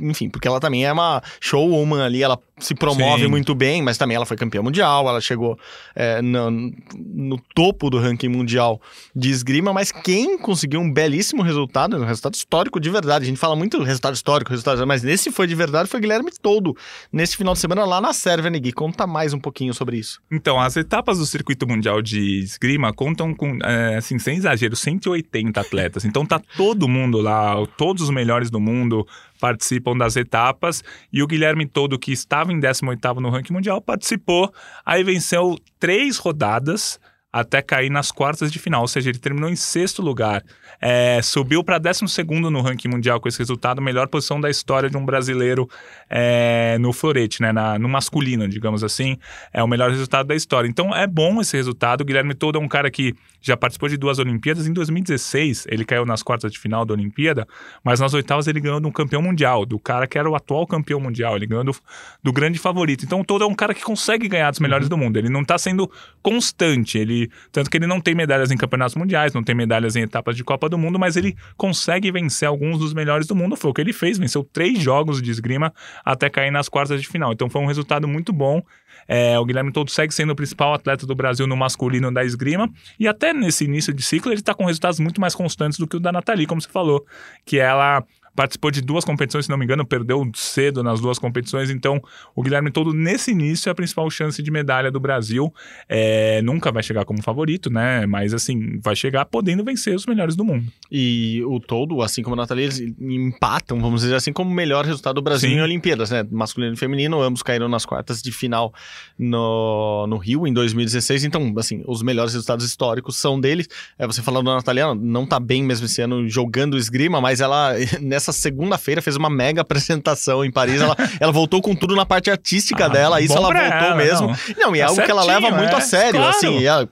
enfim, porque ela também é uma showwoman ali, ela se promove Sim. muito bem, mas também ela foi campeã mundial, ela chegou é, no, no, topo do ranking mundial de esgrima, mas quem conseguiu um belíssimo resultado, um resultado histórico de verdade, a gente fala muito resultado histórico, resultado, mas nesse foi de verdade, foi Guilherme Todo, nesse final de semana lá na Sérvia, Negui. Conta mais um pouquinho sobre isso. Então, as etapas do circuito mundial de esgrima contam com, é, assim, sem exagero, 180 atletas. Então tá todo mundo lá, todos os melhores do mundo, participam das etapas. E o Guilherme Todo, que estava em 18º no ranking mundial, participou, aí venceu três rodadas, até cair nas quartas de final, ou seja, ele terminou em sexto lugar. É, subiu para 12 no ranking mundial com esse resultado, melhor posição da história de um brasileiro é, no florete, né, na, no masculino, digamos assim, é o melhor resultado da história. Então é bom esse resultado. O Guilherme Todo é um cara que já participou de duas Olimpíadas. Em 2016, ele caiu nas quartas de final da Olimpíada, mas nas oitavas ele ganhou de um campeão mundial, do cara que era o atual campeão mundial, ele ganhou do, do grande favorito. Então Todo é um cara que consegue ganhar dos melhores uhum. do mundo. Ele não está sendo constante, ele tanto que ele não tem medalhas em campeonatos mundiais, não tem medalhas em etapas de Copa do Mundo, mas ele consegue vencer alguns dos melhores do mundo. Foi o que ele fez, venceu três jogos de esgrima até cair nas quartas de final. Então foi um resultado muito bom. É, o Guilherme Todo segue sendo o principal atleta do Brasil no masculino da esgrima. E até nesse início de ciclo, ele está com resultados muito mais constantes do que o da Nathalie, como você falou. Que ela participou de duas competições, se não me engano, perdeu cedo nas duas competições. Então, o Guilherme Todo, nesse início, é a principal chance de medalha do Brasil. É, nunca vai chegar como favorito, né? Mas, assim, vai chegar podendo vencer os melhores do mundo. E o Todo, assim como a Nathalie, eles empatam, vamos dizer assim, como o melhor resultado do Brasil Sim. em Olimpíadas, né? Masculino e feminino, ambos caíram nas quartas de final no, no Rio em 2016. Então, assim, os melhores resultados históricos são deles. É, você falando da Nathalie, não tá bem mesmo esse ano jogando esgrima, mas ela, nessa nessa segunda-feira fez uma mega apresentação em Paris. Ela, ela voltou com tudo na parte artística ah, dela. Isso ela voltou ela, mesmo. Não, não e é tá algo certinho, que ela leva muito é, a sério. Claro. Assim, e ela,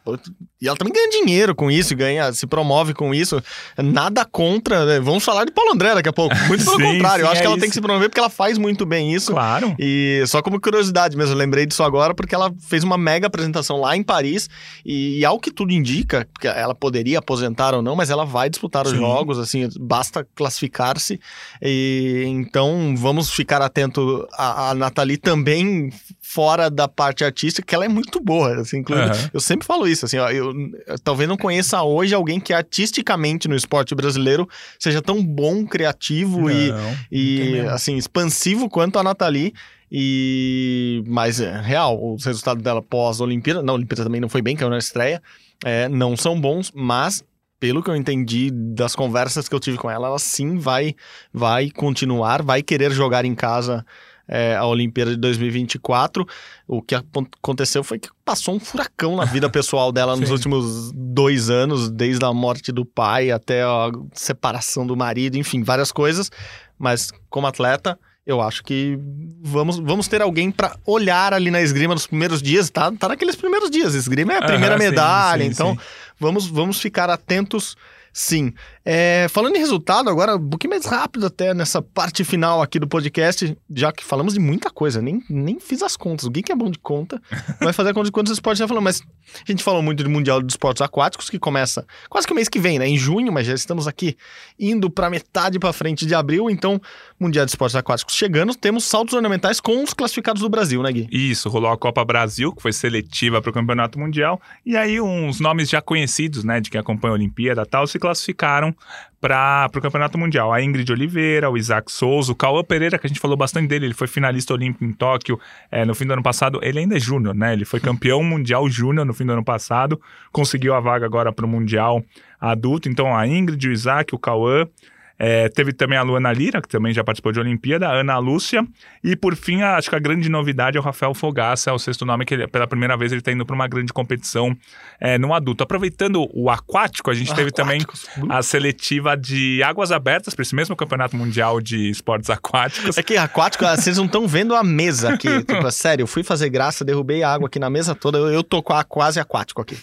e ela também ganha dinheiro com isso, ganha, se promove com isso. Nada contra. Né? Vamos falar de Paulo André daqui a pouco. Muito pelo sim, contrário. Sim, eu acho é que ela isso. tem que se promover porque ela faz muito bem isso. Claro. E só como curiosidade mesmo, eu lembrei disso agora porque ela fez uma mega apresentação lá em Paris. E, e ao que tudo indica, ela poderia aposentar ou não, mas ela vai disputar os sim. jogos, assim, basta classificar-se. E então vamos ficar atento. A, a Nathalie também fora da parte artística, que ela é muito boa, assim, inclusive, uhum. eu sempre falo isso, assim, ó, eu, eu, talvez não conheça hoje alguém que artisticamente no esporte brasileiro seja tão bom, criativo não, e, e assim, expansivo quanto a Nathalie, e mas é real, os resultados dela pós-Olimpíada, na Olimpíada também não foi bem, caiu na estreia, é, não são bons, mas pelo que eu entendi das conversas que eu tive com ela, ela sim vai vai continuar, vai querer jogar em casa é, a Olimpíada de 2024. O que aconteceu foi que passou um furacão na vida pessoal dela nos últimos dois anos, desde a morte do pai até a separação do marido, enfim, várias coisas. Mas como atleta, eu acho que vamos, vamos ter alguém para olhar ali na esgrima nos primeiros dias, tá? Tá naqueles primeiros dias. Esgrima é a primeira uhum, medalha, sim, sim, então sim. Vamos, vamos ficar atentos sim. É, falando em resultado, agora um pouquinho mais rápido até nessa parte final aqui do podcast, já que falamos de muita coisa, nem, nem fiz as contas. O que é bom de conta vai fazer a conta de quantos esportes já falou, mas a gente falou muito do Mundial dos Esportes Aquáticos, que começa quase que o mês que vem, né? Em junho, mas já estamos aqui indo para metade para frente de abril, então Mundial dos Esportes Aquáticos chegando, temos saltos ornamentais com os classificados do Brasil, né, Gui? Isso, rolou a Copa Brasil, que foi seletiva para o Campeonato Mundial, e aí uns nomes já conhecidos, né, de quem acompanha a Olimpíada tal, se classificaram para o Campeonato Mundial. A Ingrid Oliveira, o Isaac Souza, o Cauã Pereira, que a gente falou bastante dele, ele foi finalista olímpico em Tóquio é, no fim do ano passado. Ele ainda é júnior, né? Ele foi campeão mundial júnior no fim do ano passado, conseguiu a vaga agora para o Mundial adulto. Então, a Ingrid, o Isaac, o Cauã. É, teve também a Luana Lira, que também já participou de Olimpíada, a Ana Lúcia, e por fim, a, acho que a grande novidade é o Rafael Fogaça, é o sexto nome que ele, pela primeira vez ele está indo para uma grande competição é, no adulto. Aproveitando o aquático, a gente teve Aquáticos. também a seletiva de águas abertas para esse mesmo campeonato mundial de esportes aquáticos. É que aquático, ah, vocês não estão vendo a mesa aqui. Tipo, é sério, eu fui fazer graça, derrubei a água aqui na mesa toda, eu, eu tô quase aquático aqui.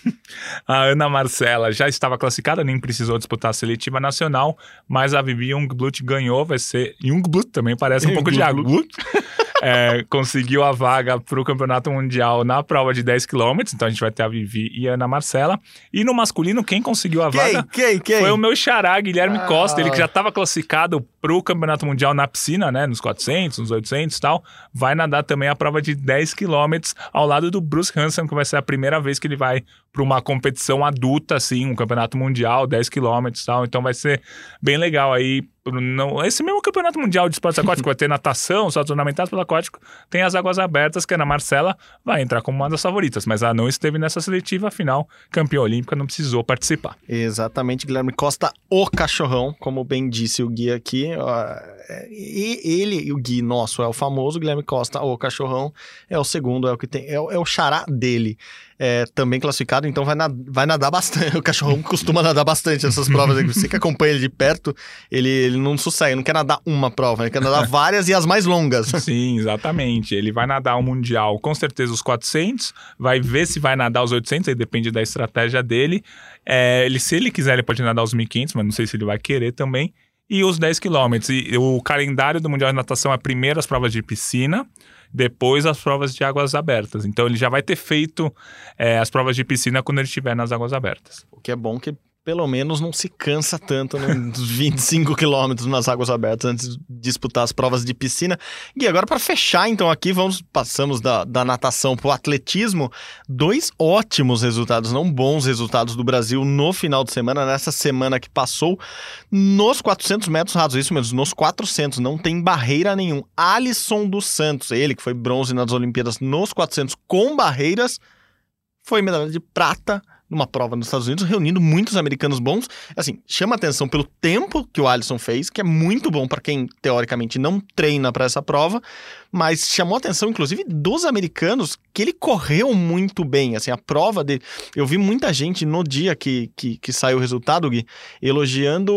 A Ana Marcela já estava classificada, nem precisou disputar a seletiva nacional, mas a Vivi Jungblut ganhou, vai ser. Jungblut também parece um pouco de Agut. é, conseguiu a vaga para o Campeonato Mundial na prova de 10 km. Então a gente vai ter a Vivi e a Ana Marcela. E no masculino, quem conseguiu a quem, vaga quem, quem? foi o meu xará, Guilherme ah. Costa. Ele que já estava classificado para o Campeonato Mundial na piscina, né? Nos 400, nos 800 e tal. Vai nadar também a prova de 10 km ao lado do Bruce Hansen, que vai ser a primeira vez que ele vai para uma competição adulta, assim, um campeonato mundial, 10 km e tal. Então vai ser bem legal aí não, esse mesmo campeonato mundial de esportes aquáticos vai ter natação, saltos ornamentais pelo aquático, tem as águas abertas, que a Ana Marcela vai entrar como uma das favoritas, mas ela não esteve nessa seletiva, afinal, campeã olímpica, não precisou participar. Exatamente, Guilherme Costa, o cachorrão, como bem disse o guia aqui, e ele, o Gui nosso é o famoso, Guilherme Costa, o cachorrão, é o segundo, é o que tem, é, é o xará dele. É, também classificado, então vai, na, vai nadar bastante. O cachorrão costuma nadar bastante nessas provas. Você que acompanha ele de perto, ele, ele não sossega, não quer nadar uma prova, ele quer nadar várias e as mais longas. Sim, exatamente. Ele vai nadar o Mundial, com certeza os 400, vai ver se vai nadar os 800, aí depende da estratégia dele. É, ele, se ele quiser, ele pode nadar os 1500, mas não sei se ele vai querer também e os 10 quilômetros. E o calendário do Mundial de Natação é primeiro as provas de piscina, depois as provas de águas abertas. Então ele já vai ter feito é, as provas de piscina quando ele estiver nas águas abertas. O que é bom que pelo menos não se cansa tanto nos 25 quilômetros nas águas abertas antes de disputar as provas de piscina. E agora para fechar então aqui, vamos passamos da, da natação para o atletismo. Dois ótimos resultados, não bons resultados do Brasil no final de semana, nessa semana que passou, nos 400 metros rasos, isso mesmo, nos 400, não tem barreira nenhum. Alisson dos Santos, ele que foi bronze nas Olimpíadas nos 400 com barreiras, foi medalha de prata numa prova nos Estados Unidos, reunindo muitos americanos bons. Assim, chama atenção pelo tempo que o Alisson fez, que é muito bom para quem teoricamente não treina para essa prova, mas chamou atenção inclusive dos americanos que ele correu muito bem. Assim, a prova dele. Eu vi muita gente no dia que, que, que saiu o resultado, Gui, elogiando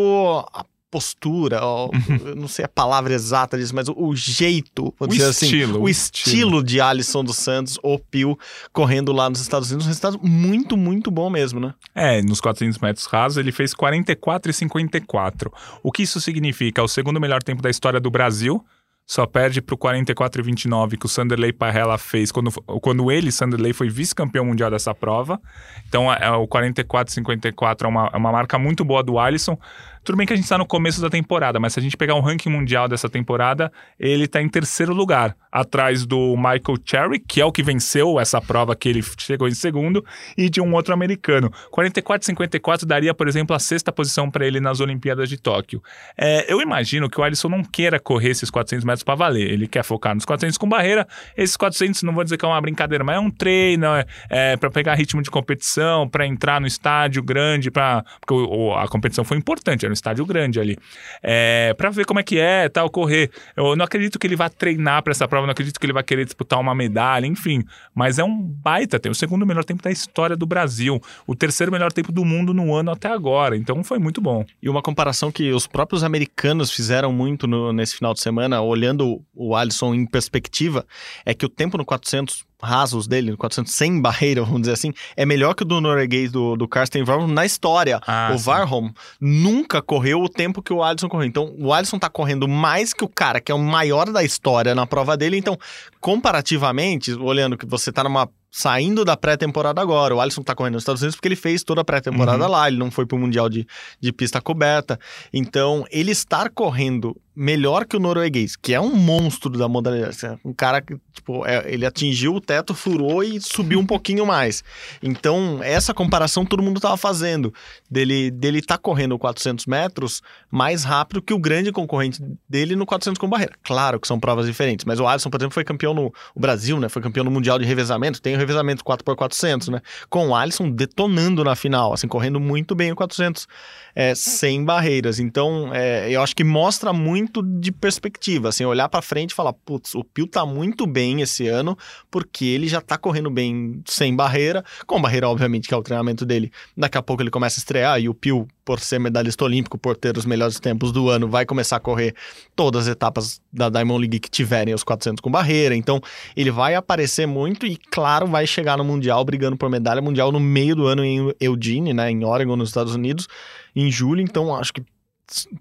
a postura, ó, uhum. não sei a palavra exata disso, mas o, o jeito, o assim, estilo, assim, o estilo. estilo de Alisson dos Santos, o Pio, correndo lá nos Estados Unidos, um resultado muito, muito bom mesmo, né? É, nos 400 metros rasos ele fez 44 e 54. O que isso significa? É o segundo melhor tempo da história do Brasil, só perde para o 44 e 29 que o Sanderley Parrella fez quando, quando ele, Sanderley, foi vice-campeão mundial dessa prova. Então, é, é o 44 e 54 é uma, é uma marca muito boa do Alisson. Tudo bem que a gente está no começo da temporada, mas se a gente pegar um ranking mundial dessa temporada, ele está em terceiro lugar, atrás do Michael Cherry, que é o que venceu essa prova que ele chegou em segundo, e de um outro americano. 44-54 daria, por exemplo, a sexta posição para ele nas Olimpíadas de Tóquio. É, eu imagino que o Alisson não queira correr esses 400 metros para valer. Ele quer focar nos 400 com barreira. Esses 400, não vou dizer que é uma brincadeira, mas é um treino, é, é para pegar ritmo de competição, para entrar no estádio grande, para porque o, a competição foi importante no estádio grande ali. É, para ver como é que é, tal, correr. Eu não acredito que ele vá treinar para essa prova, não acredito que ele vá querer disputar uma medalha, enfim. Mas é um baita tempo, o segundo melhor tempo da história do Brasil, o terceiro melhor tempo do mundo no ano até agora. Então foi muito bom. E uma comparação que os próprios americanos fizeram muito no, nesse final de semana, olhando o Alisson em perspectiva, é que o tempo no 400 rasos dele, 400 sem barreira, vamos dizer assim, é melhor que o do norueguês do, do Karsten Warholm na história. Ah, o sim. Warholm nunca correu o tempo que o Alisson correu. Então, o Alisson tá correndo mais que o cara que é o maior da história na prova dele. Então, comparativamente, olhando que você tá numa saindo da pré-temporada agora. O Alisson tá correndo nos Estados Unidos porque ele fez toda a pré-temporada uhum. lá, ele não foi pro Mundial de, de pista coberta. Então, ele estar correndo melhor que o norueguês, que é um monstro da modalidade. Assim, um cara que, tipo, é, ele atingiu o teto, furou e subiu um pouquinho mais. Então, essa comparação todo mundo tava fazendo. Dele, dele tá correndo 400 metros mais rápido que o grande concorrente dele no 400 com barreira. Claro que são provas diferentes, mas o Alisson, por exemplo, foi campeão no Brasil, né? Foi campeão no Mundial de Revezamento, tem revezamento 4x400, né? Com o Alisson detonando na final, assim, correndo muito bem o 400 é, sem barreiras. Então, é, eu acho que mostra muito de perspectiva, assim, olhar para frente e falar, putz, o Pio tá muito bem esse ano, porque ele já tá correndo bem sem barreira, com barreira, obviamente, que é o treinamento dele. Daqui a pouco ele começa a estrear e o Pio, por ser medalhista olímpico, por ter os melhores tempos do ano, vai começar a correr todas as etapas da Diamond League que tiverem os 400 com barreira. Então, ele vai aparecer muito e, claro, vai chegar no Mundial brigando por medalha mundial no meio do ano em Eugene, né, em Oregon, nos Estados Unidos em julho, então acho que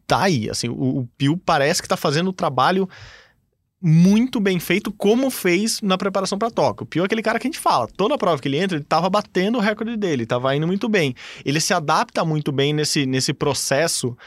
tá aí. Assim, o, o Pio parece que tá fazendo o trabalho muito bem feito, como fez na preparação para Tóquio. O Pio é aquele cara que a gente fala, toda prova que ele entra, ele tava batendo o recorde dele, tava indo muito bem. Ele se adapta muito bem nesse, nesse processo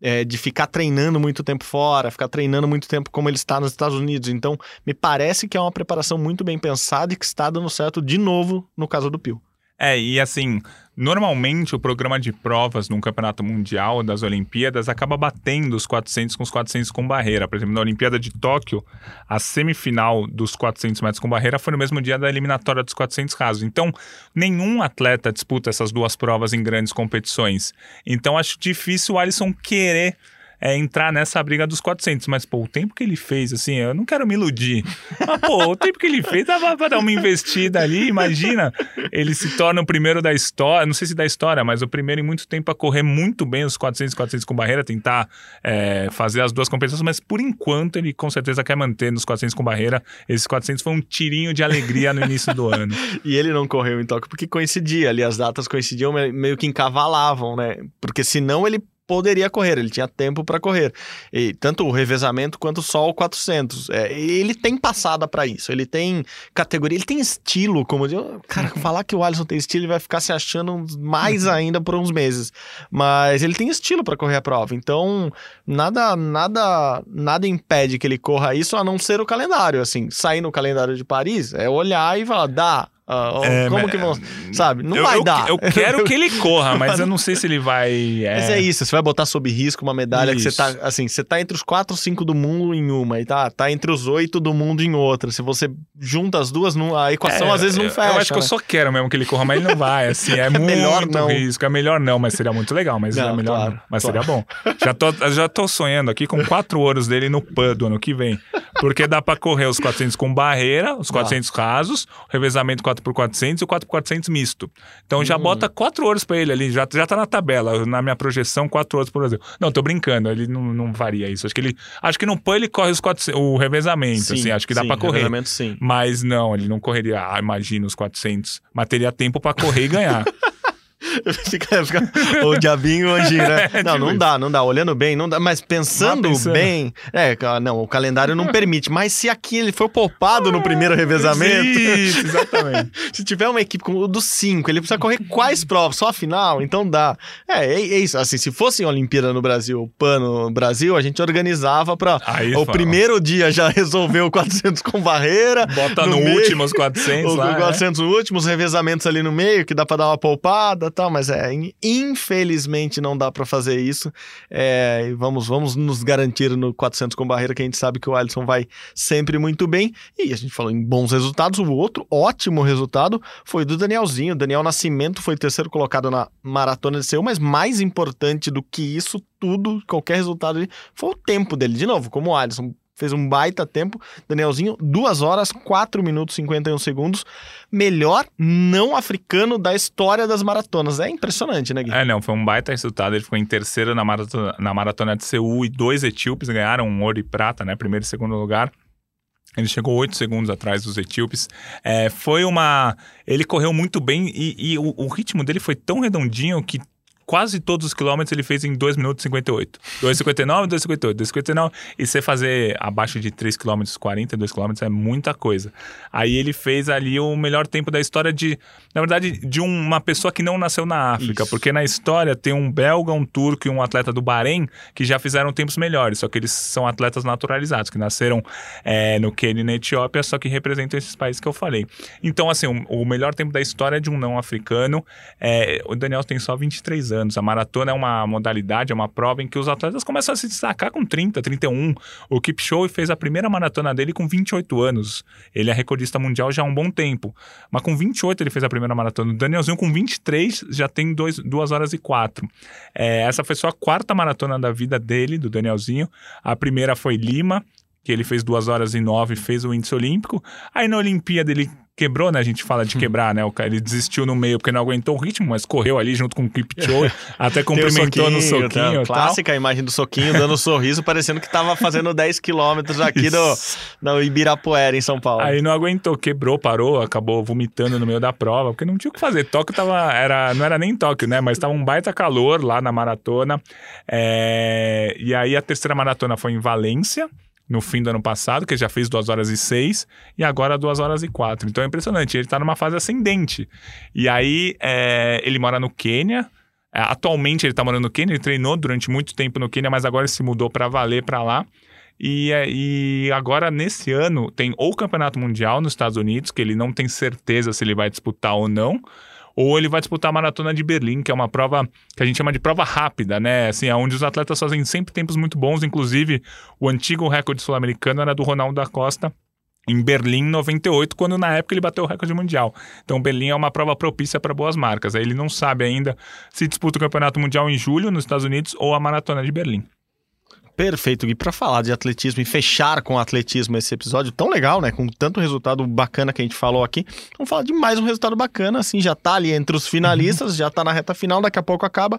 é, de ficar treinando muito tempo fora, ficar treinando muito tempo como ele está nos Estados Unidos. Então, me parece que é uma preparação muito bem pensada e que está dando certo de novo no caso do Pio. É, e assim, normalmente o programa de provas num campeonato mundial das Olimpíadas acaba batendo os 400 com os 400 com barreira. Por exemplo, na Olimpíada de Tóquio, a semifinal dos 400 metros com barreira foi no mesmo dia da eliminatória dos 400 rasos. Então, nenhum atleta disputa essas duas provas em grandes competições. Então, acho difícil o Alisson querer é, entrar nessa briga dos 400. Mas, pô, o tempo que ele fez, assim, eu não quero me iludir. Mas, pô, o tempo que ele fez dava pra dar uma investida ali. Imagina, ele se torna o primeiro da história, não sei se da história, mas o primeiro em muito tempo a correr muito bem os 400 400 com barreira, tentar é, fazer as duas competições, mas por enquanto ele com certeza quer manter nos 400 com barreira. Esses 400 foi um tirinho de alegria no início do ano. e ele não correu em Tóquio porque coincidia ali, as datas coincidiam, meio que encavalavam, né? Porque senão ele poderia correr, ele tinha tempo para correr. E tanto o revezamento quanto só o 400. É, ele tem passada para isso, ele tem categoria, ele tem estilo, como eu, cara, falar que o Alisson tem estilo, ele vai ficar se achando mais uhum. ainda por uns meses. Mas ele tem estilo para correr a prova. Então, nada nada nada impede que ele corra isso a não ser o calendário, assim, sair no calendário de Paris é olhar e falar, dá, Uh, é, como que vão. Sabe? Não eu, vai eu, dar. Eu quero que ele corra, mas eu não sei se ele vai. É... Mas é isso, você vai botar sob risco uma medalha isso. que você tá. Assim, você tá entre os 4 ou 5 do mundo em uma, e tá, tá entre os 8 do mundo em outra. Se você junta as duas, a equação é, às vezes não fecha. Eu acho né? que eu só quero mesmo que ele corra, mas ele não vai. Assim, é, é muito melhor não. risco. É melhor não, mas seria muito legal. Mas não, é melhor claro, não. Mas claro. seria bom. Já tô, já tô sonhando aqui com 4 ouros dele no PAN do ano que vem. Porque dá pra correr os 400 com barreira, os 400 ah. rasos, o revezamento 4x400 e o 4x400 misto. Então já hum. bota 4 ouros pra ele ali, já, já tá na tabela, na minha projeção, 4 ouros pro Brasil. Não, tô brincando, ele não, não varia isso. Acho que ele, acho que no PAN ele corre os 400, o revezamento, sim, assim, acho que dá pra correr. Revezamento, sim. Mas não, ele não correria, ah, imagina os 400. Mas teria tempo pra correr e ganhar. fica, fica o diabinho hoje, né? É, não, tipo não dá, não dá. Olhando bem, não dá. Mas pensando, pensando, bem. É, não, o calendário não permite. Mas se aqui ele for poupado no primeiro revezamento. Isso, exatamente. se tiver uma equipe com dos cinco, ele precisa correr quais provas? Só a final? Então dá. É, é, é isso. Assim, se fosse Olimpíada no Brasil, PAN no Brasil, a gente organizava pra Aí, o fala. primeiro dia já resolver o 400 com barreira. Bota no, no meio, último os 400 lá. Os 400 é? últimos, revezamentos ali no meio, que dá pra dar uma poupada tal, mas é, infelizmente não dá para fazer isso. É, vamos, vamos nos garantir no 400 com barreira, que a gente sabe que o Alisson vai sempre muito bem. E a gente falou em bons resultados, o outro ótimo resultado foi do Danielzinho. Daniel Nascimento foi terceiro colocado na maratona de Seul, mas mais importante do que isso tudo, qualquer resultado foi o tempo dele. De novo, como o Alisson fez um baita tempo. Danielzinho, 2 horas, 4 minutos e 51 segundos. Melhor não africano da história das maratonas. É impressionante, né, Gui? É, não, foi um baita resultado. Ele ficou em terceiro na maratona, na maratona de Seul e dois etíopes ganharam um ouro e prata, né? Primeiro e segundo lugar. Ele chegou oito segundos atrás dos etíopes. É, foi uma. Ele correu muito bem e, e o, o, ritmo dele foi tão redondinho que quase todos os quilômetros ele fez em 2 minutos e 58. 2,59, 2,58, 2,59. E você fazer abaixo de 3 km, 42 km é muita coisa. Aí ele fez ali o melhor tempo da história de, na verdade, de uma pessoa que não nasceu na África. Isso. Porque na história tem um belga, um turco e um atleta do Bahrein que já fizeram tempos melhores. Só que eles são atletas naturalizados, que nasceram é, no Quênia e na Etiópia, só que representam esses países que eu falei. Então, assim, o, o melhor tempo da história é de um não africano. É, o Daniel tem só 23 anos. A maratona é uma modalidade, é uma prova em que os atletas começam a se destacar com 30, 31. O Kipchoge fez a primeira maratona dele com 28 anos. Ele é recordista mundial já há um bom tempo. Mas com 28 ele fez a primeira maratona. O Danielzinho com 23 já tem 2 horas e 4. É, essa foi só a quarta maratona da vida dele, do Danielzinho. A primeira foi Lima, que ele fez 2 horas e 9, fez o índice olímpico. Aí na Olimpíada ele quebrou, né? A gente fala de quebrar, né? O cara, ele desistiu no meio porque não aguentou o ritmo, mas correu ali junto com o Kipchoge, até cumprimentou soquinho, no soquinho. Tá? Clássica a imagem do soquinho, dando um sorriso, parecendo que tava fazendo 10 quilômetros aqui do, do Ibirapuera, em São Paulo. Aí não aguentou, quebrou, parou, acabou vomitando no meio da prova, porque não tinha o que fazer. Tóquio tava, era, não era nem Tóquio, né? Mas tava um baita calor lá na maratona. É... E aí a terceira maratona foi em Valência, no fim do ano passado, que ele já fez 2 horas e 6, e agora 2 horas e 4. Então é impressionante, ele está numa fase ascendente. E aí é, ele mora no Quênia. É, atualmente ele está morando no Quênia, ele treinou durante muito tempo no Quênia, mas agora se mudou para valer para lá. E, é, e agora, nesse ano, tem ou o Campeonato Mundial nos Estados Unidos, que ele não tem certeza se ele vai disputar ou não, ou ele vai disputar a maratona de Berlim, que é uma prova que a gente chama de prova rápida, né? Assim, é onde os atletas fazem sempre tempos muito bons, inclusive o antigo recorde sul-americano era do Ronaldo da Costa, em Berlim 98, quando na época ele bateu o recorde mundial. Então Berlim é uma prova propícia para boas marcas. Aí ele não sabe ainda se disputa o Campeonato Mundial em julho nos Estados Unidos ou a Maratona de Berlim. Perfeito, Gui. Para falar de atletismo e fechar com atletismo esse episódio tão legal, né? Com tanto resultado bacana que a gente falou aqui, vamos falar de mais um resultado bacana, assim, já tá ali entre os finalistas, uhum. já tá na reta final, daqui a pouco acaba.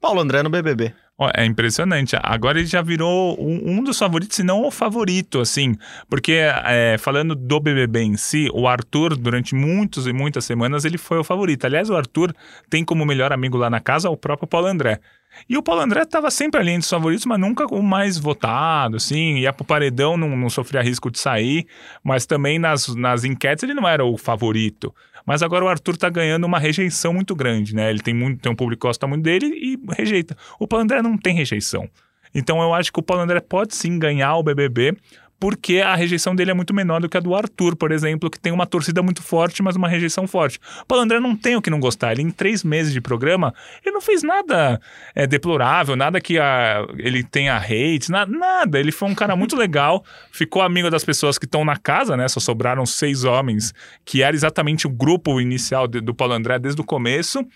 Paulo André no BBB. É impressionante. Agora ele já virou um, um, dos favoritos, se não o favorito, assim. Porque, é, falando do BBB em si, o Arthur, durante muitas e muitas semanas, ele foi o favorito. Aliás, o Arthur tem como melhor amigo lá na casa o próprio Paulo André. E o Paulo André estava sempre ali entre os favoritos, mas nunca o mais votado, assim. Ia pro paredão, não, não sofria risco de sair. Mas também nas, nas enquetes ele não era o favorito. Mas agora o Arthur tá ganhando uma rejeição muito grande, né? Ele tem, muito, tem um público que gosta muito dele e rejeita. O Paulo André não tem rejeição. Então eu acho que o Paulo André pode sim ganhar o BBB, porque a rejeição dele é muito menor do que a do Arthur, por exemplo, que tem uma torcida muito forte, mas uma rejeição forte. O Paulo André não tem o que não gostar. Ele, em três meses de programa, ele não fez nada é, deplorável, nada que a, ele tenha hate, na, nada. Ele foi um cara muito legal, ficou amigo das pessoas que estão na casa, né? Só sobraram seis homens, que era exatamente o grupo inicial de, do Paulo André desde o começo.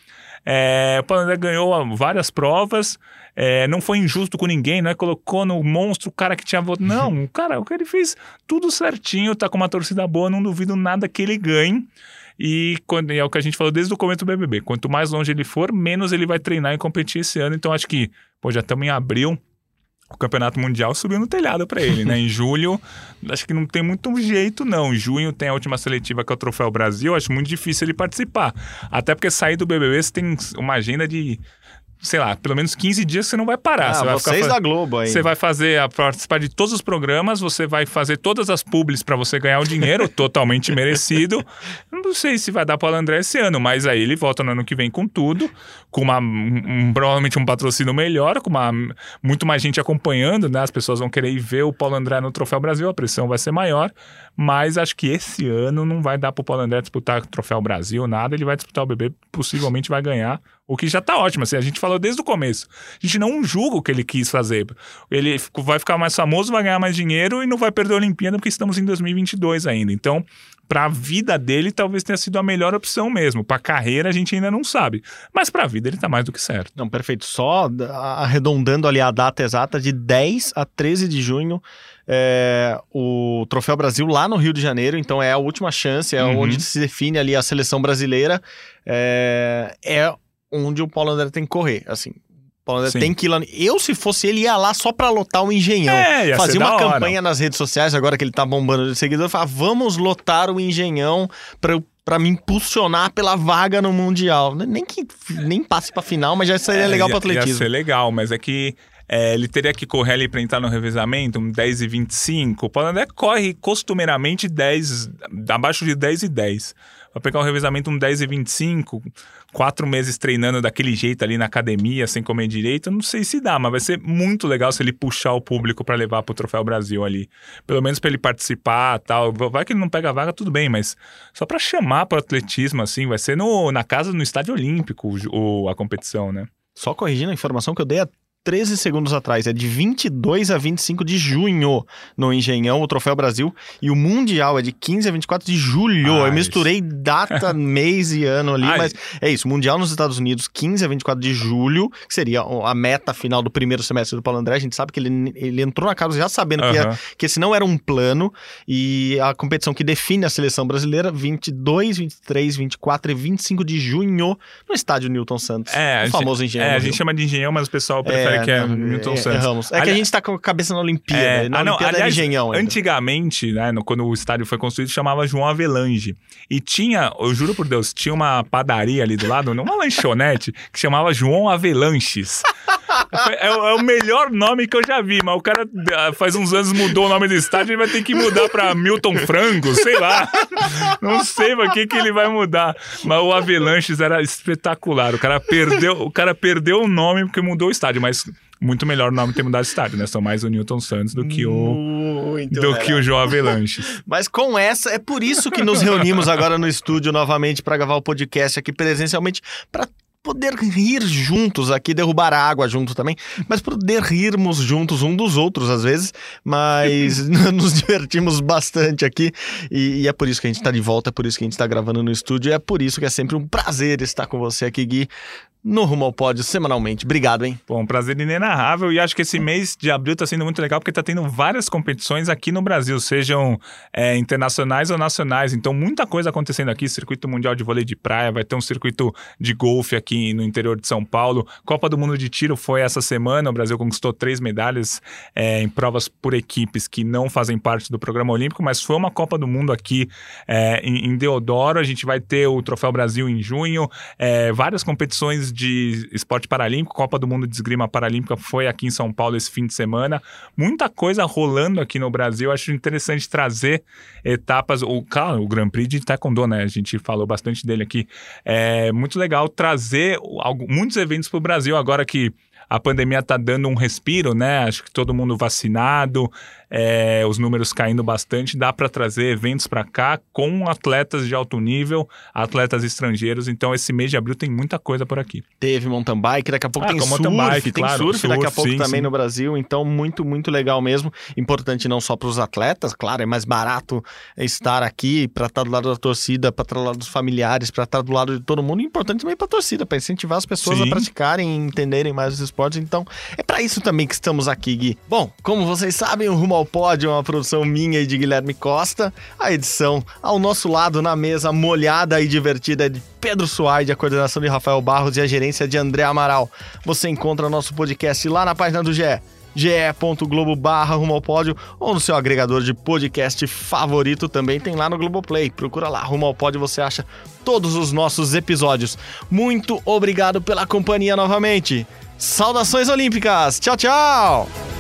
É, o André ganhou várias provas, é, não foi injusto com ninguém, não é? Colocou no monstro o cara que tinha voto. Não, o cara, o que ele fez tudo certinho, tá com uma torcida boa, não duvido nada que ele ganhe. E, quando, é o que a gente falou desde o começo do BBB. Quanto mais longe ele for, menos ele vai treinar e competir esse ano. Então, acho que, pô, já estamos em abril o campeonato mundial subiu no telhado para ele, né? Em julho, acho que não tem muito jeito, não. Em junho tem a última seletiva que é o Troféu Brasil, acho muito difícil ele participar. Até porque sair do BBB você tem uma agenda de sei lá, pelo menos 15 dias você não vai parar. Ah, você vai vocês ficar, da Globo aí. Você vai fazer, participar de todos os programas, você vai fazer todas as publis para você ganhar o dinheiro, totalmente merecido. Não sei se vai dar para o André esse ano, mas aí ele volta no ano que vem com tudo, com uma, um, provavelmente um patrocínio melhor, com uma, muito mais gente acompanhando, né? As pessoas vão querer ir ver o Paulo André no Troféu Brasil, a pressão vai ser maior, mas acho que esse ano não vai dar para o Paulo André disputar o Troféu Brasil, nada, ele vai disputar o BB, possivelmente vai ganhar o que já tá ótimo, assim, a gente falou desde o começo. A gente não julga o que ele quis fazer. Ele vai ficar mais famoso, vai ganhar mais dinheiro e não vai perder a Olimpíada porque estamos em 2022 ainda. Então, para a vida dele, talvez tenha sido a melhor opção mesmo. Para a carreira, a gente ainda não sabe. Mas para a vida, ele tá mais do que certo. Não, perfeito. Só arredondando ali a data exata, de 10 a 13 de junho, é, o Troféu Brasil lá no Rio de Janeiro, então é a última chance, é uhum. onde se define ali a seleção brasileira. É, é onde o Paulo André tem que correr, assim. André Sim. tem que ir lá. Eu, se fosse ele, ia lá só pra lotar o Engenhão. É, Fazer uma campanha nas redes sociais, agora que ele tá bombando de seguidor, falar, vamos lotar o Engenhão pra para me impulsionar pela vaga no Mundial. Nem que nem passe pra final, mas já seria é, legal ia, pro atletismo. Ia ser legal, mas é que é, ele teria que correr ali para entrar no revezamento, um 10 e 25. O Paulo André corre costumeiramente 10, abaixo de 10 e 10 vai pegar o revezamento um 10 e 25, quatro meses treinando daquele jeito ali na academia, sem comer direito, não sei se dá, mas vai ser muito legal se ele puxar o público para levar pro Troféu Brasil ali. Pelo menos para ele participar tal. Vai que ele não pega a vaga, tudo bem, mas só para chamar pro atletismo, assim, vai ser no, na casa, no Estádio Olímpico o, a competição, né? Só corrigindo a informação que eu dei 13 segundos atrás. É de 22 a 25 de junho no Engenhão, o Troféu Brasil. E o Mundial é de 15 a 24 de julho. Ah, Eu misturei data, mês e ano ali, mas é isso. Mundial nos Estados Unidos, 15 a 24 de julho, que seria a meta final do primeiro semestre do Paulo André. A gente sabe que ele, ele entrou na casa já sabendo que, ia, que esse não era um plano. E a competição que define a seleção brasileira, 22, 23, 24 e 25 de junho, no estádio Newton Santos. É, o famoso Engenhão. É, a gente chama de Engenhão, mas o pessoal prefere. É, é, que é não, Milton é, Santos. É Ali... que a gente tá com a cabeça na Olimpíada. É, na ah, não, Olimpíada aliás, Engenhão. Ainda. Antigamente, né, no, quando o estádio foi construído, chamava João Avelange. E tinha, eu juro por Deus, tinha uma padaria ali do lado, uma lanchonete, que chamava João Avelanches. É, é, o melhor nome que eu já vi, mas o cara ah, faz uns anos mudou o nome do estádio, ele vai ter que mudar pra Milton Frango, sei lá. Não sei pra que, que ele vai mudar. Mas o Avelanches era espetacular. O cara perdeu, o cara perdeu o nome porque mudou o estádio, mas muito melhor o nome ter mudado de estádio, né? São mais o Newton Santos do que o muito do que o João Avelanches. Mas com essa, é por isso que nos reunimos agora no estúdio novamente para gravar o podcast aqui presencialmente para poder rir juntos aqui, derrubar água junto também, mas poder rirmos juntos um dos outros às vezes, mas nos divertimos bastante aqui e, e, é por isso que a gente está de volta, é por isso que a gente está gravando no estúdio, é por isso que é sempre um prazer estar com você aqui, Gui. No Rumo ao Pódio semanalmente. Obrigado, hein? Bom, um prazer inenarrável. E acho que esse mês de abril está sendo muito legal porque está tendo várias competições aqui no Brasil, sejam é, internacionais ou nacionais. Então, muita coisa acontecendo aqui. Circuito Mundial de Vôlei de Praia, vai ter um circuito de golfe aqui no interior de São Paulo. Copa do Mundo de Tiro foi essa semana. O Brasil conquistou três medalhas é, em provas por equipes que não fazem parte do programa olímpico, mas foi uma Copa do Mundo aqui é, em, em, Deodoro. A gente vai ter o Troféu Brasil em junho, é, várias competições de esporte paralímpico, Copa do Mundo de Esgrima Paralímpica foi aqui em São Paulo esse fim de semana. Muita coisa rolando aqui no Brasil. Acho interessante trazer etapas. O, claro, o Grand Prix de Taekwondo, né? A gente falou bastante dele aqui. É muito legal trazer muitos eventos para o Brasil agora que a pandemia está dando um respiro, né? Acho que todo mundo vacinado, é, os números caindo bastante, dá para trazer eventos para cá com atletas de alto nível, atletas estrangeiros. Então, esse mês de abril tem muita coisa por aqui. Teve mountain bike, daqui a pouco ah, tem surf, bike, tem claro, surf, surf, daqui a pouco sim, também sim. no Brasil. Então, muito, muito legal mesmo. Importante não só para os atletas, claro, é mais barato estar aqui para estar do lado da torcida, para estar do lado dos familiares, para estar do lado de todo mundo. Importante também para a torcida, para incentivar as pessoas sim. a praticarem entenderem mais os Então, é para isso também que estamos aqui, Gui. Bom, como vocês sabem, o Rumo ao Pódio é uma produção minha e de Guilherme Costa. A edição ao nosso lado na mesa, molhada e divertida, é de Pedro Suaide, a coordenação de Rafael Barros e a gerência de André Amaral. Você encontra nosso podcast lá na página do GE ge.globo barra rumo ao pódio ou no seu agregador de podcast favorito também tem lá no Globoplay. Procura lá, rumo ao pódio, você acha todos os nossos episódios. Muito obrigado pela companhia novamente. Saudações Olímpicas! Tchau, tchau!